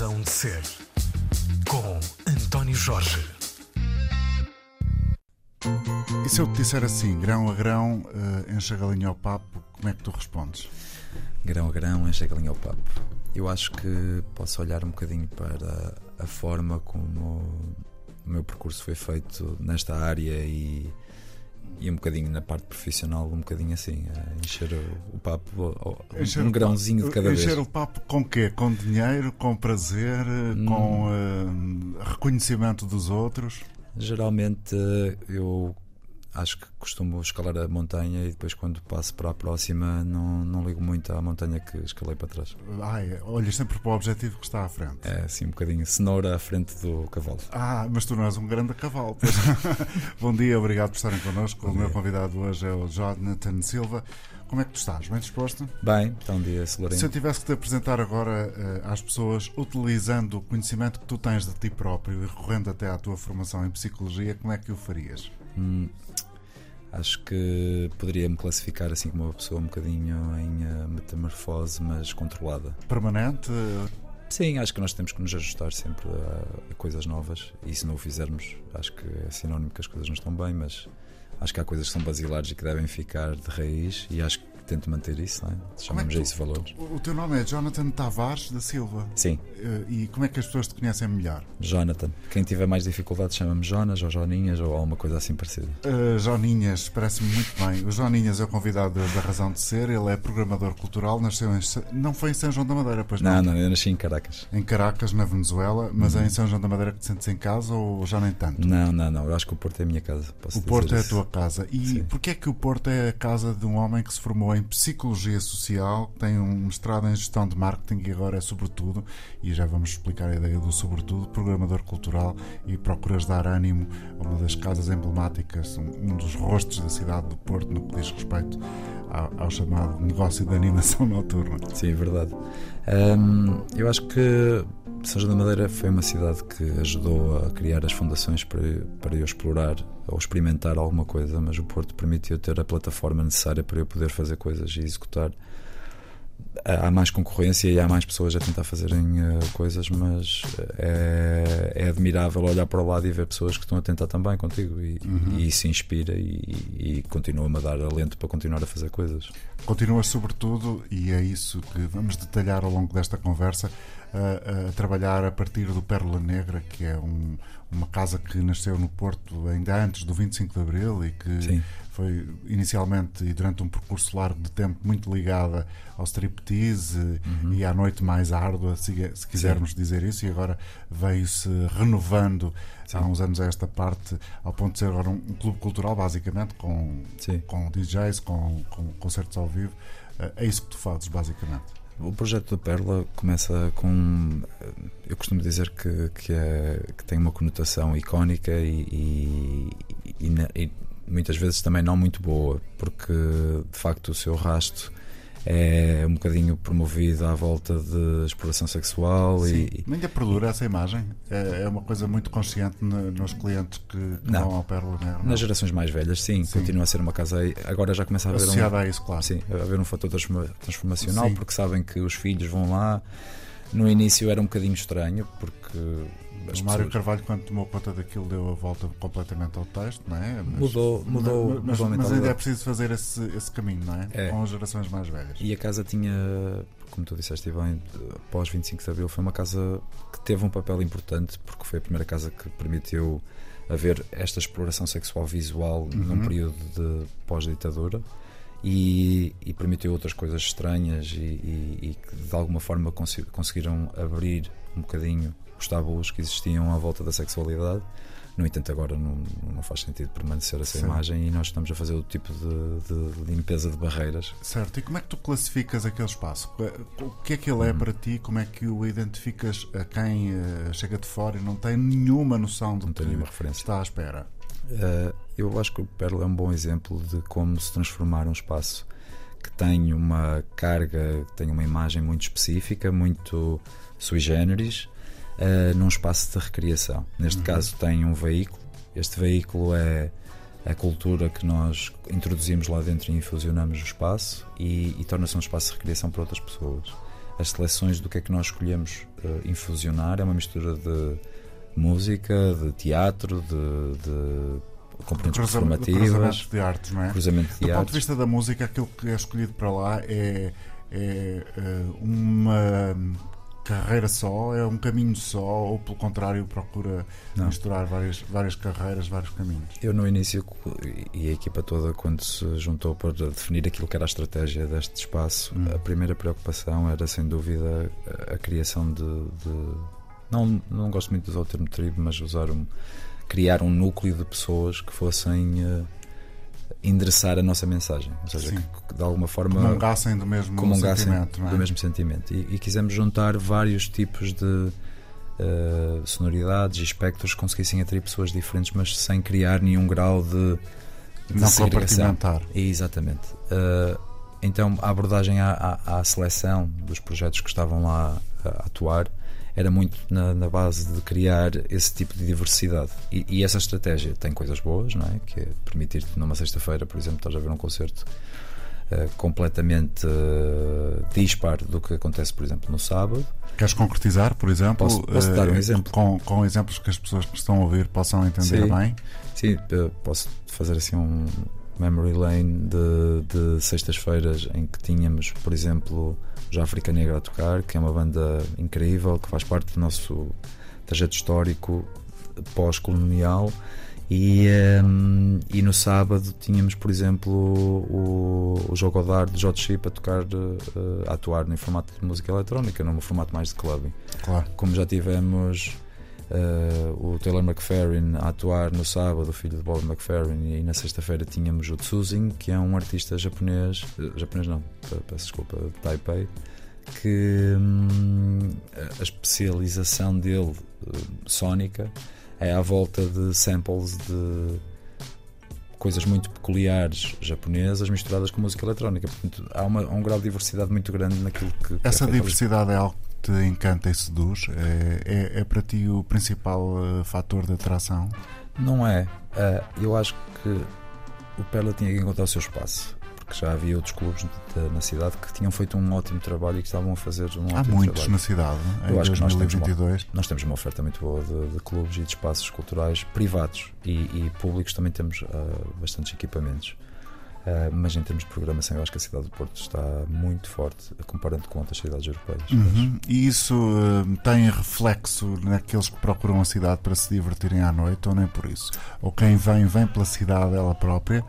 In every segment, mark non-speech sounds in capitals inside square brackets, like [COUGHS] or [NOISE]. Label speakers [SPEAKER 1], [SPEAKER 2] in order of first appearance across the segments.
[SPEAKER 1] Razão de Ser, com António Jorge.
[SPEAKER 2] E se eu te disser assim, grão a grão, uh, enche a galinha ao papo, como é que tu respondes?
[SPEAKER 3] Grão a grão, enche a galinha ao papo. Eu acho que posso olhar um bocadinho para a forma como o meu percurso foi feito nesta área e e um bocadinho na parte profissional, um bocadinho assim, encher o, o papo, encher um o grãozinho papo, de cada
[SPEAKER 2] encher
[SPEAKER 3] vez.
[SPEAKER 2] Encher o papo com quê? Com dinheiro, com prazer, hum. com uh, reconhecimento dos outros?
[SPEAKER 3] Geralmente eu acho que costumo escalar a montanha e depois quando passo para a próxima não, não ligo muito à montanha que escalei para trás.
[SPEAKER 2] Ai, olhas sempre para o objetivo que está à frente.
[SPEAKER 3] É, assim, um bocadinho cenoura à frente do cavalo.
[SPEAKER 2] Ah, mas tu não és um grande cavalo. [LAUGHS] Bom dia, obrigado por estarem connosco. Bom o dia. meu convidado hoje é o Jonathan Silva. Como é que tu estás? Bem disposto?
[SPEAKER 3] Bem, um dia aceleradinho.
[SPEAKER 2] Se eu tivesse que te apresentar agora uh, às pessoas, utilizando o conhecimento que tu tens de ti próprio e recorrendo até à tua formação em psicologia, como é que o farias?
[SPEAKER 3] Hum, acho que poderia me classificar assim como uma pessoa um bocadinho em uh, metamorfose, mas controlada.
[SPEAKER 2] Permanente?
[SPEAKER 3] Sim, acho que nós temos que nos ajustar sempre a, a, coisas novas e se não o fizermos, acho que é sinónimo que as coisas não estão bem, mas acho que há coisas que são basilares e que devem ficar de raiz e acho que tento manter isso, não é? chamamos é tu, isso valores.
[SPEAKER 2] O teu nome é Jonathan Tavares da Silva.
[SPEAKER 3] Sim.
[SPEAKER 2] Eh, e como é que as pessoas te conhecem melhor?
[SPEAKER 3] Jonathan. Quem tiver mais dificuldades chama-me Jonas ou Joninhas ou alguma coisa assim parecida.
[SPEAKER 2] Uh, Joninhas, parece-me muito bem. O Joninhas é o convidado da Razão de Ser, ele é programador cultural, nasceu em. Não foi em São João da Madeira, pois
[SPEAKER 3] não? Não, não, eu nasci em Caracas.
[SPEAKER 2] Em Caracas, na Venezuela, mas uhum. é em São João da Madeira que te sentes em casa ou já nem tanto?
[SPEAKER 3] Não, não, não. Eu acho que o Porto é a minha casa.
[SPEAKER 2] o Porto
[SPEAKER 3] é
[SPEAKER 2] a tua casa. E porquê é que o Porto é a casa de um homem que se formou em psicologia social, tem um mestrado em gestão de marketing e agora é sobretudo, e já vamos explicar a ideia do sobretudo, programador cultural e procuras dar ânimo a uma das casas emblemáticas, um, dos rostos da cidade do Porto no que diz respeito ao, chamado negócio de animação [LAUGHS] noturna.
[SPEAKER 3] Sim, é verdade. Um, eu acho que São João da Madeira foi uma cidade que ajudou a criar as fundações para, para eu explorar ou experimentar alguma coisa, mas o Porto permitiu ter a plataforma necessária para eu poder fazer coisas e executar. Há mais concorrência e há mais pessoas a tentar fazerem uh, coisas, mas é, é, admirável olhar para o lado e ver pessoas que estão a tentar também contigo e, uhum. e isso inspira e, e continua-me a dar alento para continuar a fazer coisas.
[SPEAKER 2] Continuas, sobretudo, e é isso que vamos detalhar ao longo desta conversa, a, a trabalhar a partir do Pérola Negra, que é um, uma casa que nasceu no Porto ainda antes do 25 de Abril e que Sim. foi inicialmente e durante um percurso largo de tempo muito ligada ao striptease uhum. e à noite mais árdua, se, se quisermos Sim. dizer isso, e agora veio-se renovando Sim. há uns anos a esta parte, ao ponto de ser agora um, um clube cultural, basicamente, com, com DJs, com, com concertos ao vivo. É isso que tu fazes, basicamente.
[SPEAKER 3] O projeto da Perla começa com. Eu costumo dizer que, que, é, que tem uma conotação icónica e, e, e, e, muitas vezes também não muito boa, porque de facto o seu rasto é um bocadinho promovido à volta de exploração sexual
[SPEAKER 2] Sim, e ainda perdura essa imagem. É, é uma coisa muito consciente nos clientes que, que não, vão ao Pérola Negra
[SPEAKER 3] nas gerações mais velhas sim, sim, continua a ser uma casa agora já começa a haver
[SPEAKER 2] associada
[SPEAKER 3] um,
[SPEAKER 2] a isso claro.
[SPEAKER 3] Sim, a haver um fator transformacional sim. porque sabem que os filhos vão lá. No início era um bocadinho estranho porque
[SPEAKER 2] o Mário pessoas... Carvalho, quando tomou conta daquilo, deu a volta completamente ao texto, não é?
[SPEAKER 3] Mas, mudou, mudou,
[SPEAKER 2] mas,
[SPEAKER 3] mudou
[SPEAKER 2] mas ainda é preciso fazer esse, esse caminho, não é? é? Com as gerações mais velhas.
[SPEAKER 3] E a casa tinha, como tu disseste bem, após 25 de Abril, foi uma casa que teve um papel importante, porque foi a primeira casa que permitiu haver esta exploração sexual visual uhum. num período de pós-ditadura. E, e, permitiu outras coisas estranhas e, e, e que de alguma forma conseguiram abrir um bocadinho os tabus que existiam à volta da sexualidade. No entanto, agora não, não faz sentido permanecer essa Sim. imagem e nós estamos a fazer o tipo de, de, limpeza de barreiras.
[SPEAKER 2] Certo, e como é que tu classificas aquele espaço? O que é que ele é hum. para ti? Como é que o identificas a quem uh, chega de fora e não tem nenhuma noção de que referência. está à espera?
[SPEAKER 3] Uh, eu acho que o Perla é um bom exemplo de como se transformar um espaço que tem uma carga, que tem uma imagem muito específica, muito sui generis, uh, num espaço de recriação. Neste uhum. caso, tem um veículo. Este veículo é a cultura que nós introduzimos lá dentro e infusionamos no espaço e, e torna-se um espaço de recriação para outras pessoas. as seleções do que é que nós escolhemos uh, infusionar é uma mistura de música, de teatro, de, de componentes
[SPEAKER 2] Cruza,
[SPEAKER 3] performativas,
[SPEAKER 2] cruzamento de artes, não é?
[SPEAKER 3] cruzamento de
[SPEAKER 2] Do ponto
[SPEAKER 3] artes.
[SPEAKER 2] de vista da música, aquilo que é escolhido para lá é, é, eh, uma carreira só, é um caminho só, ou pelo contrário, procura
[SPEAKER 3] Não.
[SPEAKER 2] misturar várias, várias carreiras, vários caminhos.
[SPEAKER 3] Eu no início e a equipa toda quando se juntou para definir aquilo que era a estratégia deste espaço,
[SPEAKER 2] Hum.
[SPEAKER 3] a primeira preocupação era sem dúvida a, a criação de, de- não não gosto muito de usar o termo tribo, mas usar um criar um núcleo de pessoas que fossem eh, endereçar a nossa mensagem, ou seja, que, de alguma forma
[SPEAKER 2] Comungassem do mesmo
[SPEAKER 3] comungassem
[SPEAKER 2] sentimento, é?
[SPEAKER 3] do mesmo sentimento. E, e quisemos juntar vários tipos de eh, sonoridades e espectros que conseguissem atrair pessoas diferentes, mas sem criar nenhum grau de, de
[SPEAKER 2] Não compartimentar.
[SPEAKER 3] Exatamente. Eh, então, a abordagem à, à- à seleção dos projetos que estavam lá a, a atuar era muito na, na base de criar esse tipo de diversidade. E, e essa estratégia tem coisas boas, não é? Que é permitir-te numa sexta-feira, por exemplo, estás a ver um concerto eh, completamente eh, dispar do que acontece, por exemplo, no sábado.
[SPEAKER 2] Queres concretizar, por exemplo?
[SPEAKER 3] Posso- posso dar um
[SPEAKER 2] eh,
[SPEAKER 3] exemplo?
[SPEAKER 2] Com, com exemplos que as pessoas que estão a ouvir possam entender
[SPEAKER 3] Sim.
[SPEAKER 2] bem.
[SPEAKER 3] Sim, eh, posso fazer assim um memory lane de, de sextas-feiras em que tínhamos, por exemplo, já África Negra a tocar, que é uma banda incrível, que faz parte do nosso trajeto histórico pós-colonial. E, ehm, e no sábado tínhamos, por exemplo, o, o Jogo Godard de George Chip a tocar, eh, a atuar em formato de música eletrónica, num formato mais de clubbing
[SPEAKER 2] Claro.
[SPEAKER 3] como já tivemos eh, o Taylor McFerrin a atuar no sábado, o filho de Bob McFerrin, e na sexta-feira tínhamos o Tsuzin, que é um artista japonês, eh, japonês não, pe- peço desculpa, de Taipei, que hum, a- especialização dele, eh, sónica, é à volta de samples de coisas muito peculiares japonesas misturadas com música eletrónica. Portanto, há, uma- há um grau de diversidade muito grande naquilo que. é
[SPEAKER 2] Essa
[SPEAKER 3] ali.
[SPEAKER 2] diversidade é algo te encanta e seduz? É, é, é para ti o principal eh, fator de atração?
[SPEAKER 3] Não é. Ah, eu acho que o Perla tinha que encontrar o seu espaço. Porque já havia outros clubes de- na cidade que tinham feito um ótimo trabalho e que estavam a fazer um
[SPEAKER 2] Há muitos
[SPEAKER 3] trabalho.
[SPEAKER 2] na cidade,
[SPEAKER 3] Eu
[SPEAKER 2] em
[SPEAKER 3] acho que nós temos
[SPEAKER 2] 2022.
[SPEAKER 3] Nós temos uma oferta muito boa de, de clubes e de espaços culturais privados e, e públicos também temos ah, bastantes equipamentos. Ah, mas em termos de programação, eu acho que a cidade do Porto está muito forte comparando com outras cidades europeias.
[SPEAKER 2] Uhum. E isso eh, tem reflexo naqueles que procuram a cidade para se divertirem à noite, ou nem por isso? Ou quem vem, vem pela cidade ela própria,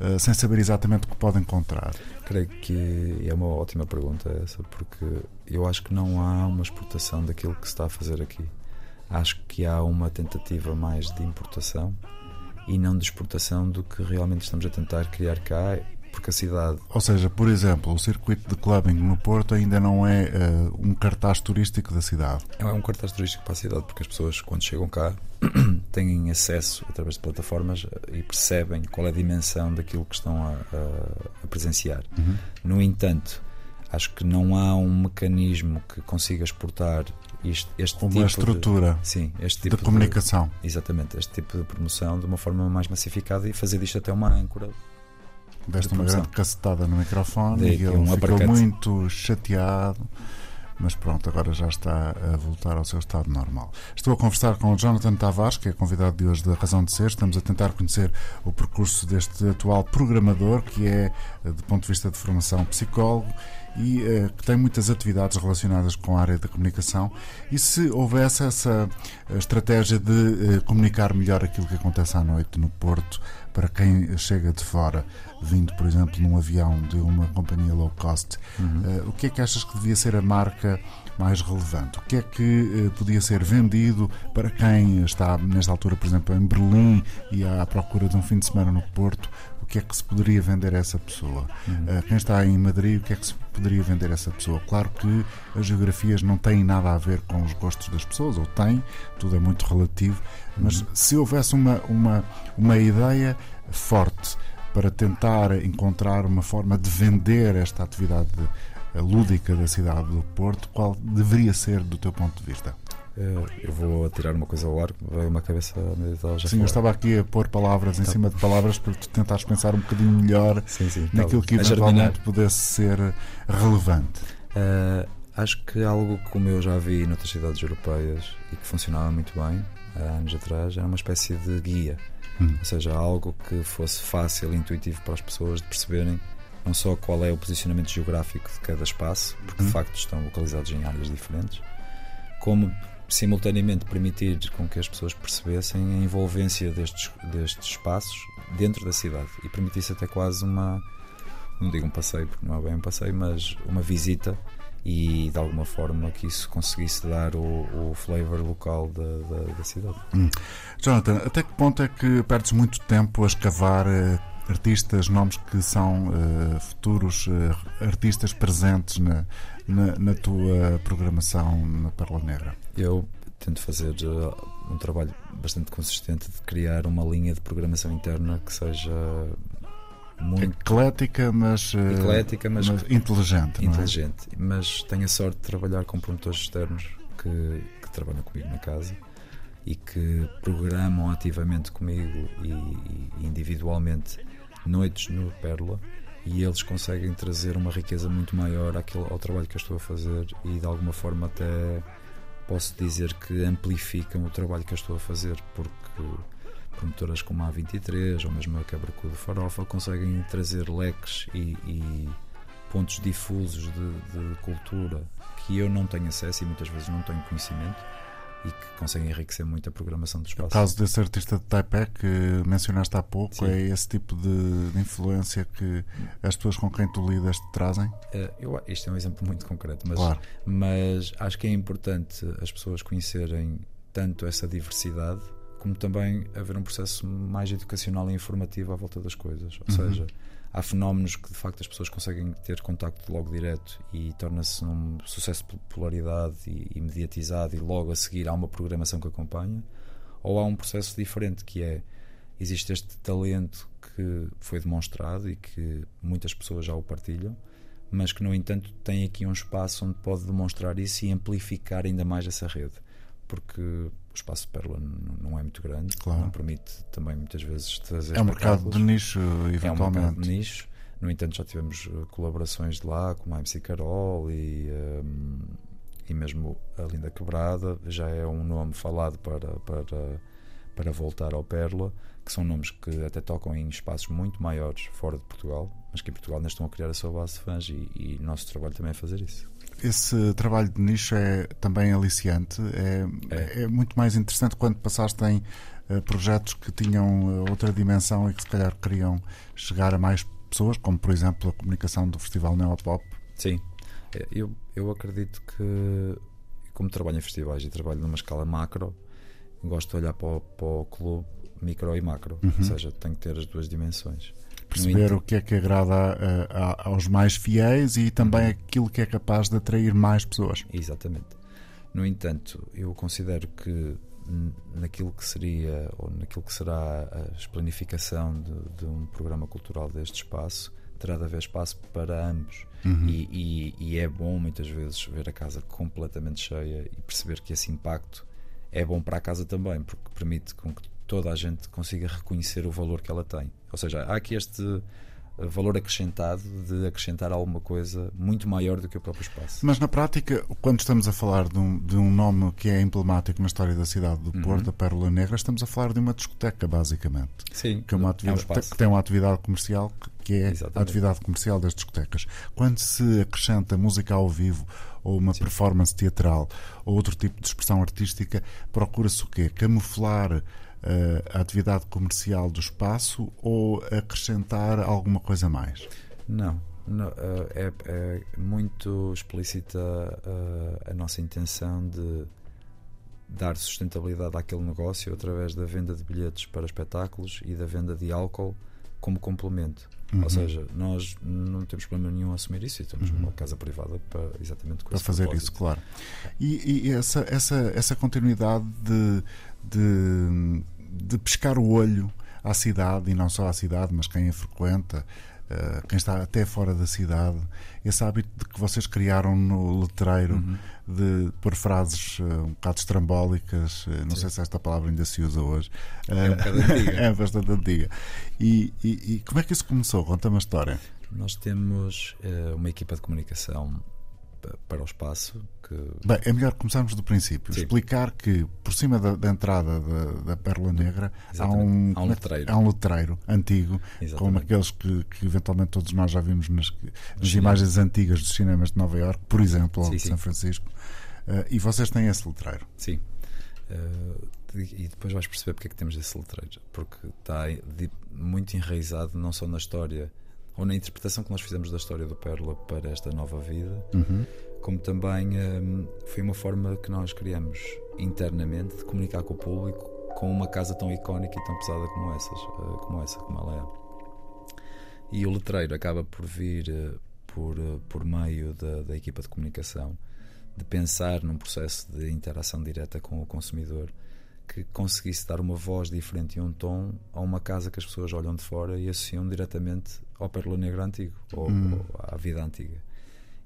[SPEAKER 2] eh, sem saber exatamente o que pode encontrar?
[SPEAKER 3] Creio que é uma ótima pergunta essa, porque eu acho que não há uma exportação daquilo que se está a fazer aqui. Acho que há uma tentativa mais de importação e não de exportação do que realmente estamos a tentar criar cá, porque a cidade
[SPEAKER 2] Ou seja, por exemplo, o circuito de clubbing no Porto ainda não é eh, um cartaz turístico da cidade.
[SPEAKER 3] é um cartaz turístico para a cidade, porque as pessoas, quando chegam cá, [CLEARS THROAT] têm acesso através de plataformas e percebem qual é a dimensão daquilo que estão a, a- a presenciar.
[SPEAKER 2] Uhum.
[SPEAKER 3] No entanto, acho que não há um mecanismo que consiga exportar este tipo
[SPEAKER 2] Uma
[SPEAKER 3] de-
[SPEAKER 2] estrutura
[SPEAKER 3] sim, este
[SPEAKER 2] de
[SPEAKER 3] tipo
[SPEAKER 2] comunicação.
[SPEAKER 3] exatamente, este tipo de promoção de uma forma mais massificada e fazer disto até uma âncora.
[SPEAKER 2] Deste
[SPEAKER 3] de
[SPEAKER 2] uma grande cacetada no microfone
[SPEAKER 3] Dei
[SPEAKER 2] e ele
[SPEAKER 3] um
[SPEAKER 2] ficou muito chateado. Mas pronto, agora já está a voltar ao seu estado normal. Estou a conversar com o Jonathan Tavares, que é convidado de hoje da Razão de Ser. Estamos a tentar conhecer o percurso deste atual programador, que é, do ponto de vista de formação, psicólogo e eh, que tem muitas atividades relacionadas com a área da comunicação. E se houvesse essa eh, estratégia de eh, comunicar melhor aquilo que acontece à noite no Porto para quem chega de fora, vindo, por exemplo, num avião de uma companhia low cost, eh, o que é que achas que devia ser a marca mais relevante? O que é que podia ser vendido para quem está, nesta altura, por exemplo, em Berlim e à procura de um fim de semana no Porto? O que é que se poderia vender a essa pessoa? Eh, quem está em Madrid, o que é que se poderia vender essa pessoa? Claro que as geografias não têm nada a ver com os gostos das pessoas, ou têm, tudo é muito relativo, mas se houvesse uma, uma, uma ideia forte para tentar encontrar uma forma de vender esta atividade lúdica da cidade do Porto, qual deveria ser do teu ponto de vista?
[SPEAKER 3] Eh, Eu vou atirar uma coisa ao ar que veio uma cabeça que já
[SPEAKER 2] Sim, eu estava aqui a pôr palavras em
[SPEAKER 3] Tá.
[SPEAKER 2] cima de palavras para tu tentares pensar um bocadinho melhor
[SPEAKER 3] Sim, sim,
[SPEAKER 2] naquilo
[SPEAKER 3] tá
[SPEAKER 2] que.
[SPEAKER 3] A germinar.
[SPEAKER 2] eventualmente pudesse ser relevante.
[SPEAKER 3] Uh, acho que algo como eu já vi noutras cidades europeias e que funcionava muito bem há anos atrás era uma espécie de guia.
[SPEAKER 2] Hum.
[SPEAKER 3] Ou seja, algo que fosse fácil e intuitivo para as pessoas de perceberem não só qual é o posicionamento geográfico de cada espaço, porque
[SPEAKER 2] Uhum.
[SPEAKER 3] de facto estão localizados em áreas diferentes, como simultaneamente permitir com que as pessoas percebessem a envolvência destes, destes espaços dentro da cidade e permitisse até quase uma, não digo um passeio, porque não é bem um passeio, mas uma visita e de alguma forma que isso conseguisse dar o, o flavor local da, da, da cidade.
[SPEAKER 2] Jonathan, até que ponto é que perdes muito tempo a escavar eh, artistas, nomes que são eh, futuros eh, artistas presentes na, na, na tua programação na Perla Negra?
[SPEAKER 3] Eu tento fazer uh, um trabalho bastante consistente de criar uma linha de programação interna que seja muito
[SPEAKER 2] Eclética, mas, eh,
[SPEAKER 3] eclética, mas,
[SPEAKER 2] mas inteligente. é?
[SPEAKER 3] inteligente. Mas tenho a sorte de trabalhar com promotores externos que, que trabalham comigo na casa e que programam ativamente comigo e, e individualmente noites no Pérola e eles conseguem trazer uma riqueza muito maior àquilo, ao trabalho que eu estou a fazer e de alguma forma até posso dizer que amplificam o trabalho que eu estou a fazer porque promotoras como a A23 ou mesmo a Quebra-Cu de Farofa conseguem trazer leques e, e pontos difusos de, de cultura que eu não tenho acesso e muitas vezes não tenho conhecimento e que conseguem enriquecer muito a programação do
[SPEAKER 2] O
[SPEAKER 3] espaço.
[SPEAKER 2] caso desse artista de Taipei que mencionaste há pouco
[SPEAKER 3] Sim.
[SPEAKER 2] é esse tipo de, de influência que as pessoas com quem tu lidas te trazem?
[SPEAKER 3] Eh, eu, isto é um exemplo muito concreto, mas,
[SPEAKER 2] Claro.
[SPEAKER 3] mas acho que é importante as pessoas conhecerem tanto essa diversidade como também haver um processo mais educacional e informativo à volta das coisas. Ou
[SPEAKER 2] Uhum.
[SPEAKER 3] seja, há fenómenos que de facto as pessoas conseguem ter contacto logo direto e torna-se um sucesso de popularidade e, e mediatizado e logo a seguir há uma programação que acompanha. Ou há um processo diferente que é existe este talento que foi demonstrado e que muitas pessoas já o partilham, mas que no entanto tem aqui um espaço onde pode demonstrar isso e amplificar ainda mais essa rede, porque o espaço de Pérola não é muito grande,
[SPEAKER 2] Claro.
[SPEAKER 3] não permite também muitas vezes trazer
[SPEAKER 2] É um mercado de nicho,
[SPEAKER 3] É um mercado
[SPEAKER 2] eventualmente.
[SPEAKER 3] de nicho. No entanto, já tivemos uh, colaborações de lá, como a MC Carol e, um, e mesmo a Linda Quebrada. Já é um nome falado para, para, para voltar ao Pérola, que são nomes que até tocam em espaços muito maiores fora de Portugal, mas que em Portugal ainda estão a criar a sua base de fãs e, e o nosso trabalho também é fazer isso.
[SPEAKER 2] Esse trabalho de nicho é também aliciante, é,
[SPEAKER 3] É.
[SPEAKER 2] é muito mais interessante quando passaste em eh, projetos que tinham eh, outra dimensão e que se calhar queriam chegar a mais pessoas, como por exemplo a comunicação do Festival Neopop.
[SPEAKER 3] Sim, É, eu, eu acredito que, como trabalho em festivais e trabalho numa escala macro, gosto de olhar para o, para o clube micro e macro, ou seja, tenho que ter as duas dimensões.
[SPEAKER 2] Perceber o que é que agrada a- a- aos mais fiéis e também aquilo que é capaz de atrair mais pessoas.
[SPEAKER 3] Exatamente. No entanto, eu considero que naquilo que seria ou naquilo que será a planificação de, de um programa cultural deste espaço, terá de haver espaço para ambos. E, e- e é bom muitas vezes ver a casa completamente cheia e perceber que esse impacto é bom para a casa também, porque permite com que toda a gente consiga reconhecer o valor que ela tem. Ou seja, há aqui este valor acrescentado de acrescentar alguma coisa muito maior do que o próprio espaço.
[SPEAKER 2] Mas na prática, quando estamos a falar de um, de um nome que é emblemático na história da cidade do
[SPEAKER 3] Uhum.
[SPEAKER 2] Porto, a Pérola Negra, estamos a falar de uma discoteca, basicamente.
[SPEAKER 3] Sim,
[SPEAKER 2] que, é uma
[SPEAKER 3] um
[SPEAKER 2] atividade,
[SPEAKER 3] espaço.
[SPEAKER 2] que tem uma atividade comercial que- é
[SPEAKER 3] Exatamente.
[SPEAKER 2] a atividade comercial das discotecas. Quando se acrescenta música ao vivo ou uma performance teatral ou outro tipo de expressão artística, procura-se o quê? Camuflar a atividade comercial do espaço ou acrescentar alguma coisa a mais?
[SPEAKER 3] Não, não, eh, é, é muito explícita eh, a nossa intenção de dar sustentabilidade àquele negócio através da venda de bilhetes para espetáculos e da venda de álcool como complemento.
[SPEAKER 2] Uhum.
[SPEAKER 3] Ou seja, nós não temos problema nenhum a assumir isso e temos uma casa privada para exatamente com
[SPEAKER 2] para fazer
[SPEAKER 3] propósito.
[SPEAKER 2] isso, claro. E, e essa, essa, essa continuidade de, de, de pescar o olho à cidade, e não só à cidade, mas quem a frequenta, eh, quem está até fora da cidade, esse hábito de que vocês criaram no letreiro
[SPEAKER 3] Uhum.
[SPEAKER 2] de pôr frases eh, um bocado estrambólicas, eh, não sei se esta palavra ainda se usa hoje,
[SPEAKER 3] É um bocado antiga. [LAUGHS]
[SPEAKER 2] é bastante antiga. E, e, e como é que isso começou? Conta-me a história.
[SPEAKER 3] Nós temos uma equipa de comunicação para o espaço. Que...
[SPEAKER 2] Bem, é melhor começarmos do princípio.
[SPEAKER 3] Sim.
[SPEAKER 2] Explicar que por cima da, da entrada da, da Pérola Negra há um,
[SPEAKER 3] há um letreiro.
[SPEAKER 2] há um letreiro antigo,
[SPEAKER 3] Exatamente.
[SPEAKER 2] como aqueles que, que eventualmente todos nós já vimos nas, nas imagens antigas dos cinemas de Nova Iorque, por exemplo, ou
[SPEAKER 3] Sim,
[SPEAKER 2] de
[SPEAKER 3] sim.
[SPEAKER 2] São Francisco. Uh, e vocês têm esse letreiro.
[SPEAKER 3] Sim. Uh, e depois vais perceber porque é que temos esse letreiro. Porque está muito enraizado não só na história ou na interpretação que nós fizemos da história do Pérola para esta nova vida, como também hum, foi uma forma que nós criamos internamente de comunicar com o público com uma casa tão icónica e tão pesada como essas, eh, como essa, como ela é. E o letreiro acaba por vir eh, por, eh, por meio da, da equipa de comunicação de pensar num processo de interação direta com o consumidor que conseguisse dar uma voz diferente e um tom a uma casa que as pessoas olham de fora e associam diretamente ao Pérola Negra antigo ou, ou à vida antiga.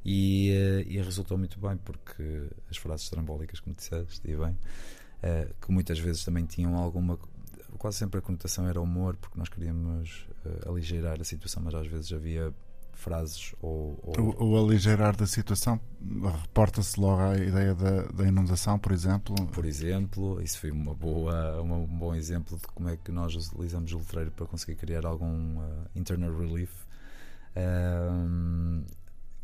[SPEAKER 3] E, eh, e resultou muito bem porque as frases trambólicas, como disseste, e bem, eh, que muitas vezes também tinham alguma. Quase sempre a conotação era humor, porque nós queríamos eh, aligeirar a situação, mas às vezes havia frases ou. ou-
[SPEAKER 2] aligeirar da situação reporta-se logo à ideia da, da inundação, por exemplo.
[SPEAKER 3] Por exemplo, isso foi uma boa, uma- um bom exemplo de como é que nós utilizamos o letreiro para conseguir criar algum uh, internal relief. Um,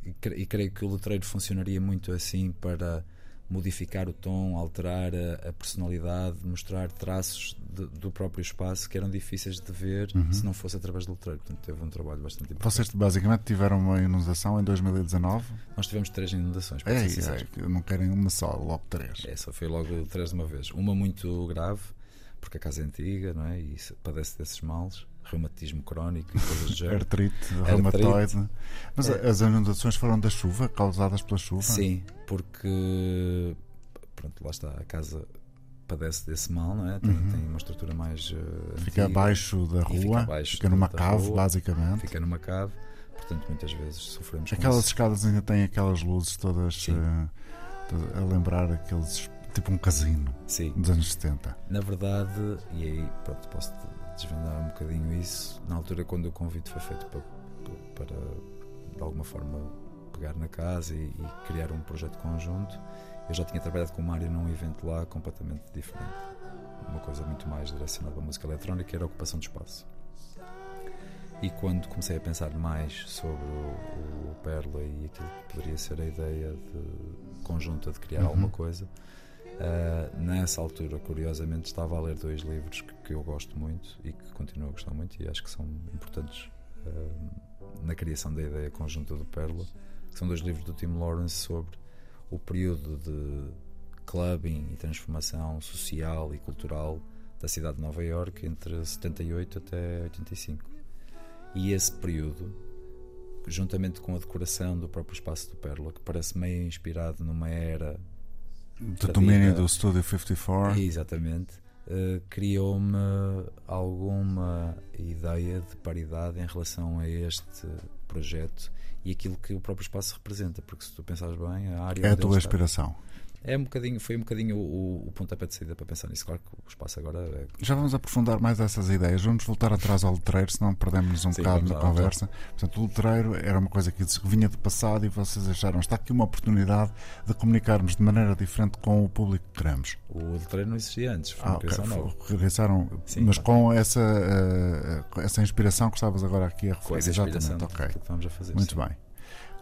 [SPEAKER 3] e, cre- e creio que o letreiro funcionaria muito assim para modificar o tom, alterar a, a personalidade, mostrar traços de- do próprio espaço que eram difíceis de ver se não fosse através do letreiro. Portanto, teve um trabalho bastante importante.
[SPEAKER 2] Vocês basicamente tiveram uma inundação em 2019.
[SPEAKER 3] Nós tivemos três inundações,
[SPEAKER 2] É, é, não querem uma só, logo três.
[SPEAKER 3] Essa foi logo três de uma vez. Uma muito grave, porque a casa é antiga, não é? E padece desses males, reumatismo crónico e coisas do [LAUGHS] género.
[SPEAKER 2] Artrite,
[SPEAKER 3] Artrite.
[SPEAKER 2] reumatoide. Mas
[SPEAKER 3] É.
[SPEAKER 2] as inundações foram da chuva, causadas pela chuva?
[SPEAKER 3] Sim, porque pronto, lá está, a casa padece desse mal, não é? Tem, tem uma estrutura mais eh,
[SPEAKER 2] Fica
[SPEAKER 3] antiga,
[SPEAKER 2] abaixo da
[SPEAKER 3] E fica
[SPEAKER 2] rua,
[SPEAKER 3] abaixo
[SPEAKER 2] fica numa cave,
[SPEAKER 3] rua,
[SPEAKER 2] basicamente.
[SPEAKER 3] fica numa cave, portanto muitas vezes sofremos
[SPEAKER 2] Aquelas escadas ainda têm aquelas luzes todas todas a lembrar aqueles. tipo um casino
[SPEAKER 3] Sim,
[SPEAKER 2] dos anos 70.
[SPEAKER 3] na verdade, e aí pronto, posso desvendar um bocadinho isso. Na altura, quando o convite foi feito para, para de alguma forma pegar na casa e, e criar um projeto conjunto, eu já tinha trabalhado com o Mário num evento lá completamente diferente. Uma coisa muito mais direcionada à música eletrónica, que era a ocupação de espaço. E quando comecei a pensar mais sobre o, o Perla e aquilo que poderia ser a ideia de, conjunta de criar
[SPEAKER 2] Uhum.
[SPEAKER 3] alguma coisa, ah, nessa altura, curiosamente, estava a ler dois livros que, que eu gosto muito e que continuo a gostar muito e acho que são importantes ah, na criação da ideia conjunta do Perla. que São dois livros do Tim Lawrence sobre o período de clubbing e transformação social e cultural da cidade de Nova Iorque entre 78 até 85. E esse período, juntamente com a decoração do próprio espaço do Pérola, que parece meio inspirado numa era
[SPEAKER 2] Do
[SPEAKER 3] Da
[SPEAKER 2] domínio do Studio 54.
[SPEAKER 3] Exatamente. Uh, criou-me alguma ideia de paridade em relação a este projeto e aquilo que o próprio espaço representa, porque se tu pensares bem, a área
[SPEAKER 2] É a tua
[SPEAKER 3] está-
[SPEAKER 2] inspiração.
[SPEAKER 3] É um bocadinho, foi um bocadinho o, o pontapé de saída para pensar nisso. Claro que o espaço agora é
[SPEAKER 2] Já vamos aprofundar mais essas ideias. Vamos voltar atrás ao letreiro, senão perdemos um
[SPEAKER 3] Sim,
[SPEAKER 2] bocado
[SPEAKER 3] vamos
[SPEAKER 2] na
[SPEAKER 3] vamos
[SPEAKER 2] conversa. Portanto, o letreiro era uma coisa que vinha de passado e vocês acharam está aqui uma oportunidade de comunicarmos de maneira diferente com o público que queremos.
[SPEAKER 3] o letreiro não existia antes, foi
[SPEAKER 2] Ah,
[SPEAKER 3] uma
[SPEAKER 2] ok.
[SPEAKER 3] criação nova.
[SPEAKER 2] Regressaram,
[SPEAKER 3] Sim,
[SPEAKER 2] mas
[SPEAKER 3] claro.
[SPEAKER 2] com essa, com essa inspiração que estavas agora aqui a
[SPEAKER 3] Com
[SPEAKER 2] referir.
[SPEAKER 3] essa inspiração
[SPEAKER 2] Exatamente, ok.
[SPEAKER 3] do que estamos a fazer.
[SPEAKER 2] Muito
[SPEAKER 3] sim.
[SPEAKER 2] bem.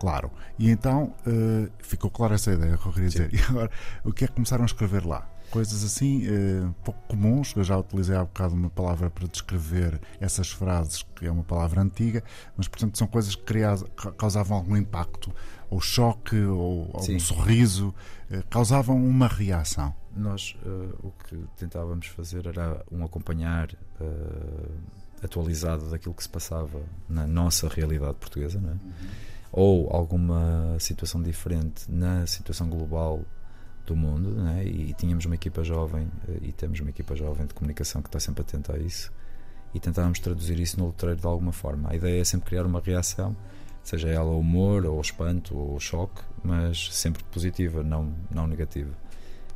[SPEAKER 2] Claro. E então eh, ficou clara essa ideia que eu queria
[SPEAKER 3] Sim.
[SPEAKER 2] dizer. [LAUGHS] E agora, o que é que começaram a escrever lá? Coisas assim eh, pouco comuns. Eu já utilizei há bocado uma palavra para descrever essas frases, que é uma palavra antiga, mas portanto são coisas que ca- causavam algum impacto, ou choque, ou algum
[SPEAKER 3] Sim.
[SPEAKER 2] sorriso, eh, causavam uma reação.
[SPEAKER 3] Nós o que tentávamos fazer era um acompanhar atualizado daquilo que se passava na nossa realidade portuguesa, não é? Ou alguma situação diferente na situação global do mundo, não é? e, tínhamos uma equipa jovem eh, e temos uma equipa jovem de comunicação que está sempre atenta a isso e tentávamos traduzir isso no letreiro de alguma forma. A ideia é sempre criar uma reação, seja ela humor, ou espanto, ou choque, mas sempre positiva, não, não negativa.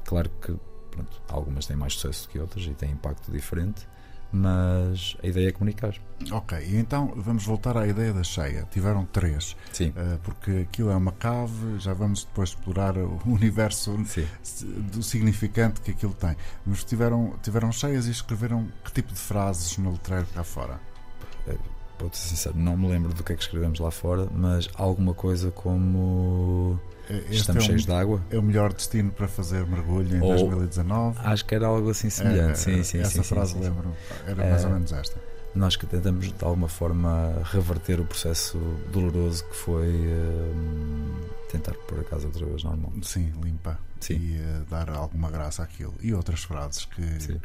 [SPEAKER 3] Claro que pronto, algumas têm mais sucesso do que outras e têm impacto diferente, mas a ideia é comunicar.
[SPEAKER 2] Ok, então vamos voltar à ideia da cheia. Tiveram três,
[SPEAKER 3] Sim.
[SPEAKER 2] uh, porque aquilo é uma cave, já vamos depois explorar o [LAUGHS] universo
[SPEAKER 3] Sim.
[SPEAKER 2] do significante que aquilo tem. Mas tiveram, tiveram cheias e escreveram que tipo de frases no letreiro cá fora?
[SPEAKER 3] Vou ser sincero, não me lembro do que é que escrevemos lá fora, mas alguma coisa como estamos
[SPEAKER 2] é,
[SPEAKER 3] cheios
[SPEAKER 2] um,
[SPEAKER 3] de água.
[SPEAKER 2] é o melhor destino para fazer mergulho em
[SPEAKER 3] Ou-
[SPEAKER 2] 2019.
[SPEAKER 3] Acho que era algo assim semelhante.
[SPEAKER 2] É,
[SPEAKER 3] sim, sim,
[SPEAKER 2] essa
[SPEAKER 3] sim,
[SPEAKER 2] frase lembro. Era mais
[SPEAKER 3] É,
[SPEAKER 2] ou menos esta.
[SPEAKER 3] Nós que tentamos de alguma forma reverter o processo doloroso que foi hum, tentar pôr a casa outra vez normal.
[SPEAKER 2] Sim, limpa.
[SPEAKER 3] Sim.
[SPEAKER 2] E eh, dar alguma graça àquilo. E outras frases que, que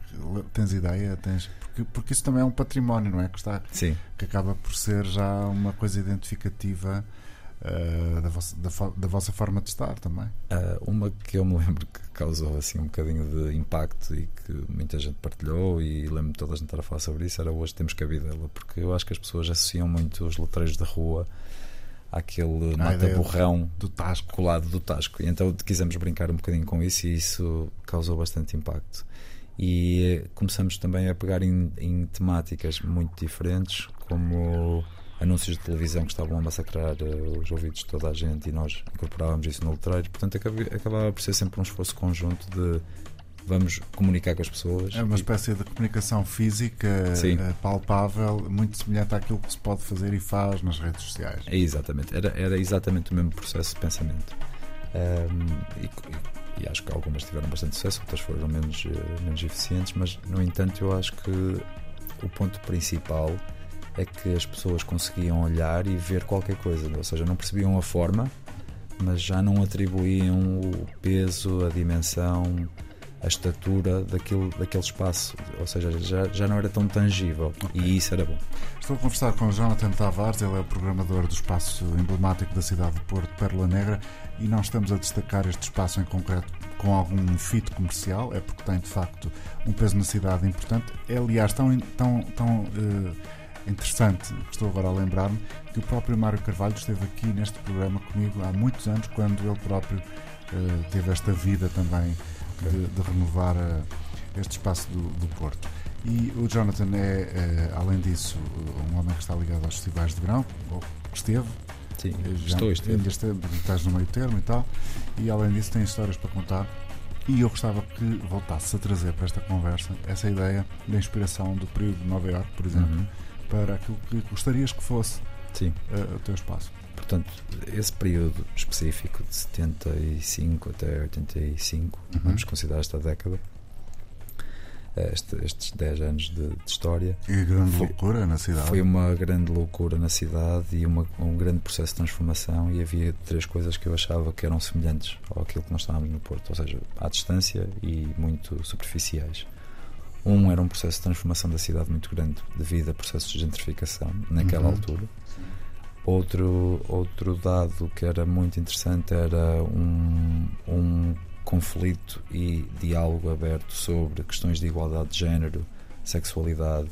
[SPEAKER 2] tens ideia, tens. Porque, porque isso também é um património, não é? Que, está,
[SPEAKER 3] Sim,
[SPEAKER 2] que acaba por ser já uma coisa identificativa eh, da, vossa, da, da vossa forma de estar também.
[SPEAKER 3] Ah, uma que eu me lembro que causou assim um bocadinho de impacto e que muita gente partilhou e lembro-me toda a gente estar a falar sobre isso era hoje temos cabidela, porque eu acho que as pessoas associam muito os letreiros da rua àquele mata-borrão
[SPEAKER 2] Do Tasco.
[SPEAKER 3] colado do Tasco. E então quisemos brincar um bocadinho com isso e isso causou bastante impacto. E eh, começamos também a pegar em, em temáticas muito diferentes, como anúncios de televisão que estavam a massacrar eh, os ouvidos de toda a gente e nós incorporávamos isso no letreiro. Portanto, acabava, por ser sempre um esforço conjunto de vamos comunicar com as pessoas.
[SPEAKER 2] É uma espécie de comunicação física
[SPEAKER 3] Sim.
[SPEAKER 2] eh, palpável, muito semelhante àquilo que se pode fazer e faz nas redes sociais.
[SPEAKER 3] É exatamente, era, era exatamente o mesmo processo de pensamento. E, e- e acho que algumas tiveram bastante sucesso, outras foram menos, eh, menos eficientes, mas no entanto eu acho que o ponto principal é que as pessoas conseguiam olhar e ver qualquer coisa, ou seja, não percebiam a forma, mas já não atribuíam o peso, a dimensão, a estatura daquilo, daquele espaço, ou seja, já, já não era tão tangível e isso era bom.
[SPEAKER 2] Estou a conversar com o Jonathan Tavares, ele é o programador do espaço emblemático da cidade de Porto, Pérola Negra, e não estamos a destacar este espaço em concreto com algum fito comercial, é porque tem de facto um peso na cidade importante. É aliás tão, tão, tão eh, interessante, que estou agora a lembrar-me, que o próprio Mário Carvalho esteve aqui neste programa comigo há muitos anos, quando ele próprio eh, teve esta vida também de, de renovar eh, este espaço do, do Porto. E o Jonathan é, eh, além disso, um homem que está ligado aos festivais de verão, ou esteve,
[SPEAKER 3] Sim,
[SPEAKER 2] já-
[SPEAKER 3] estou, esteve.
[SPEAKER 2] ainda esteve, estás no meio termo e tal, e além disso tem histórias para contar. E eu gostava que voltasse a trazer para esta conversa essa ideia da inspiração do período de Nova Iorque, por exemplo,
[SPEAKER 3] Uhum.
[SPEAKER 2] Para aquilo que gostarias que fosse
[SPEAKER 3] Sim.
[SPEAKER 2] eh, o teu espaço.
[SPEAKER 3] Portanto, esse período específico de 75 até 85,
[SPEAKER 2] Uhum.
[SPEAKER 3] vamos considerar esta década, eh, este- estes 10 anos de, de história,
[SPEAKER 2] E grande
[SPEAKER 3] Foi-
[SPEAKER 2] loucura na cidade.
[SPEAKER 3] foi uma grande loucura na cidade e uma- um grande processo de transformação. E havia três coisas que eu achava que eram semelhantes àquilo que nós estávamos no Porto, ou seja, à distância e muito superficiais. Um era um processo de transformação da cidade muito grande devido a processos de gentrificação naquela
[SPEAKER 2] Uhum.
[SPEAKER 3] altura. Outro, outro dado que era muito interessante era um, um conflito e diálogo aberto sobre questões de igualdade de género, sexualidade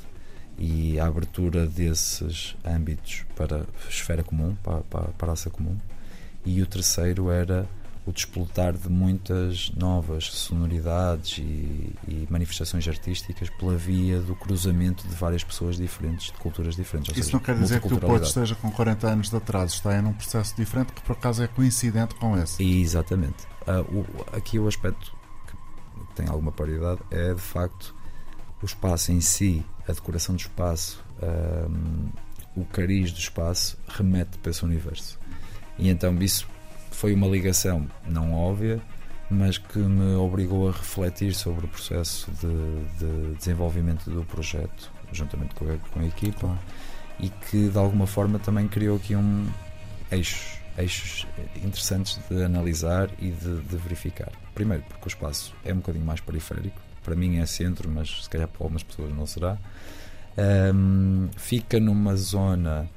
[SPEAKER 3] e a abertura desses âmbitos para a esfera comum, para, para, para a raça comum. E o terceiro era o desplotar de muitas novas sonoridades e, e manifestações artísticas pela via do cruzamento de várias pessoas diferentes, de culturas diferentes.
[SPEAKER 2] Isso
[SPEAKER 3] seja,
[SPEAKER 2] não quer dizer que o Porto esteja com 40 anos de atraso, está em um processo diferente que por acaso é coincidente com esse.
[SPEAKER 3] Exatamente. Ah, o- aqui o aspecto que tem alguma paridade é de facto o espaço em si, a decoração do espaço, ahm, o cariz do espaço remete para esse universo. E então isso foi uma ligação não óbvia, mas que me obrigou a refletir sobre o processo de, de desenvolvimento do projeto, juntamente com a, com a equipa e que de alguma forma também criou aqui um eixos, eixos interessantes de analisar e de, de verificar. Primeiro, porque o espaço é um bocadinho mais periférico, para mim é centro, mas se calhar para algumas pessoas não será. Ahm, fica numa zona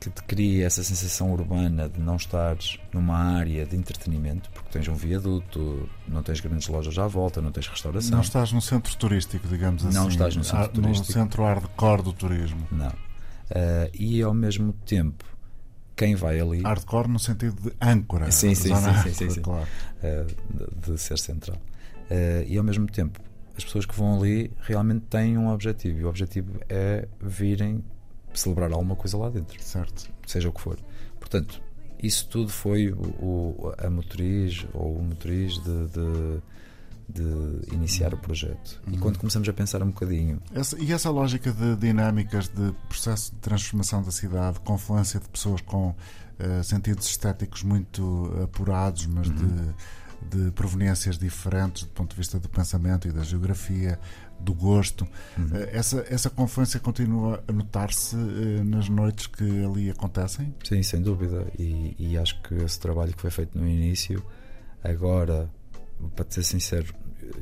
[SPEAKER 3] que te cria essa sensação urbana de não estares numa área de entretenimento, porque tens um viaduto, não tens grandes lojas à volta, não tens restauração.
[SPEAKER 2] Não estás no centro turístico, digamos assim.
[SPEAKER 3] Não estás no centro
[SPEAKER 2] Ah,
[SPEAKER 3] turístico.
[SPEAKER 2] No centro hardcore do turismo.
[SPEAKER 3] Não. Ah, e ao mesmo tempo, quem vai ali
[SPEAKER 2] Hardcore no sentido de âncora.
[SPEAKER 3] Sim, sim,
[SPEAKER 2] zona
[SPEAKER 3] sim, sim, sim, sim.
[SPEAKER 2] Claro.
[SPEAKER 3] uh, de, de ser central. Uh, e ao mesmo tempo, as pessoas que vão ali realmente têm um objetivo e o objetivo é virem celebrar alguma coisa lá dentro,
[SPEAKER 2] Certo.
[SPEAKER 3] seja o que for. Portanto, isso tudo foi o, o- a motriz ou o motriz de, de- de iniciar o projeto. E quando começamos a pensar um bocadinho,
[SPEAKER 2] Essa- e essa lógica de dinâmicas de processo de transformação da cidade, confluência de pessoas com eh, sentidos estéticos muito apurados, mas de, de proveniências diferentes do ponto de vista do pensamento e da geografia, do gosto, eh, essa, essa confluência continua a notar-se eh, nas noites que ali acontecem?
[SPEAKER 3] Sim, sem dúvida. E, e acho que esse trabalho que foi feito no início, agora, para te ser sincero,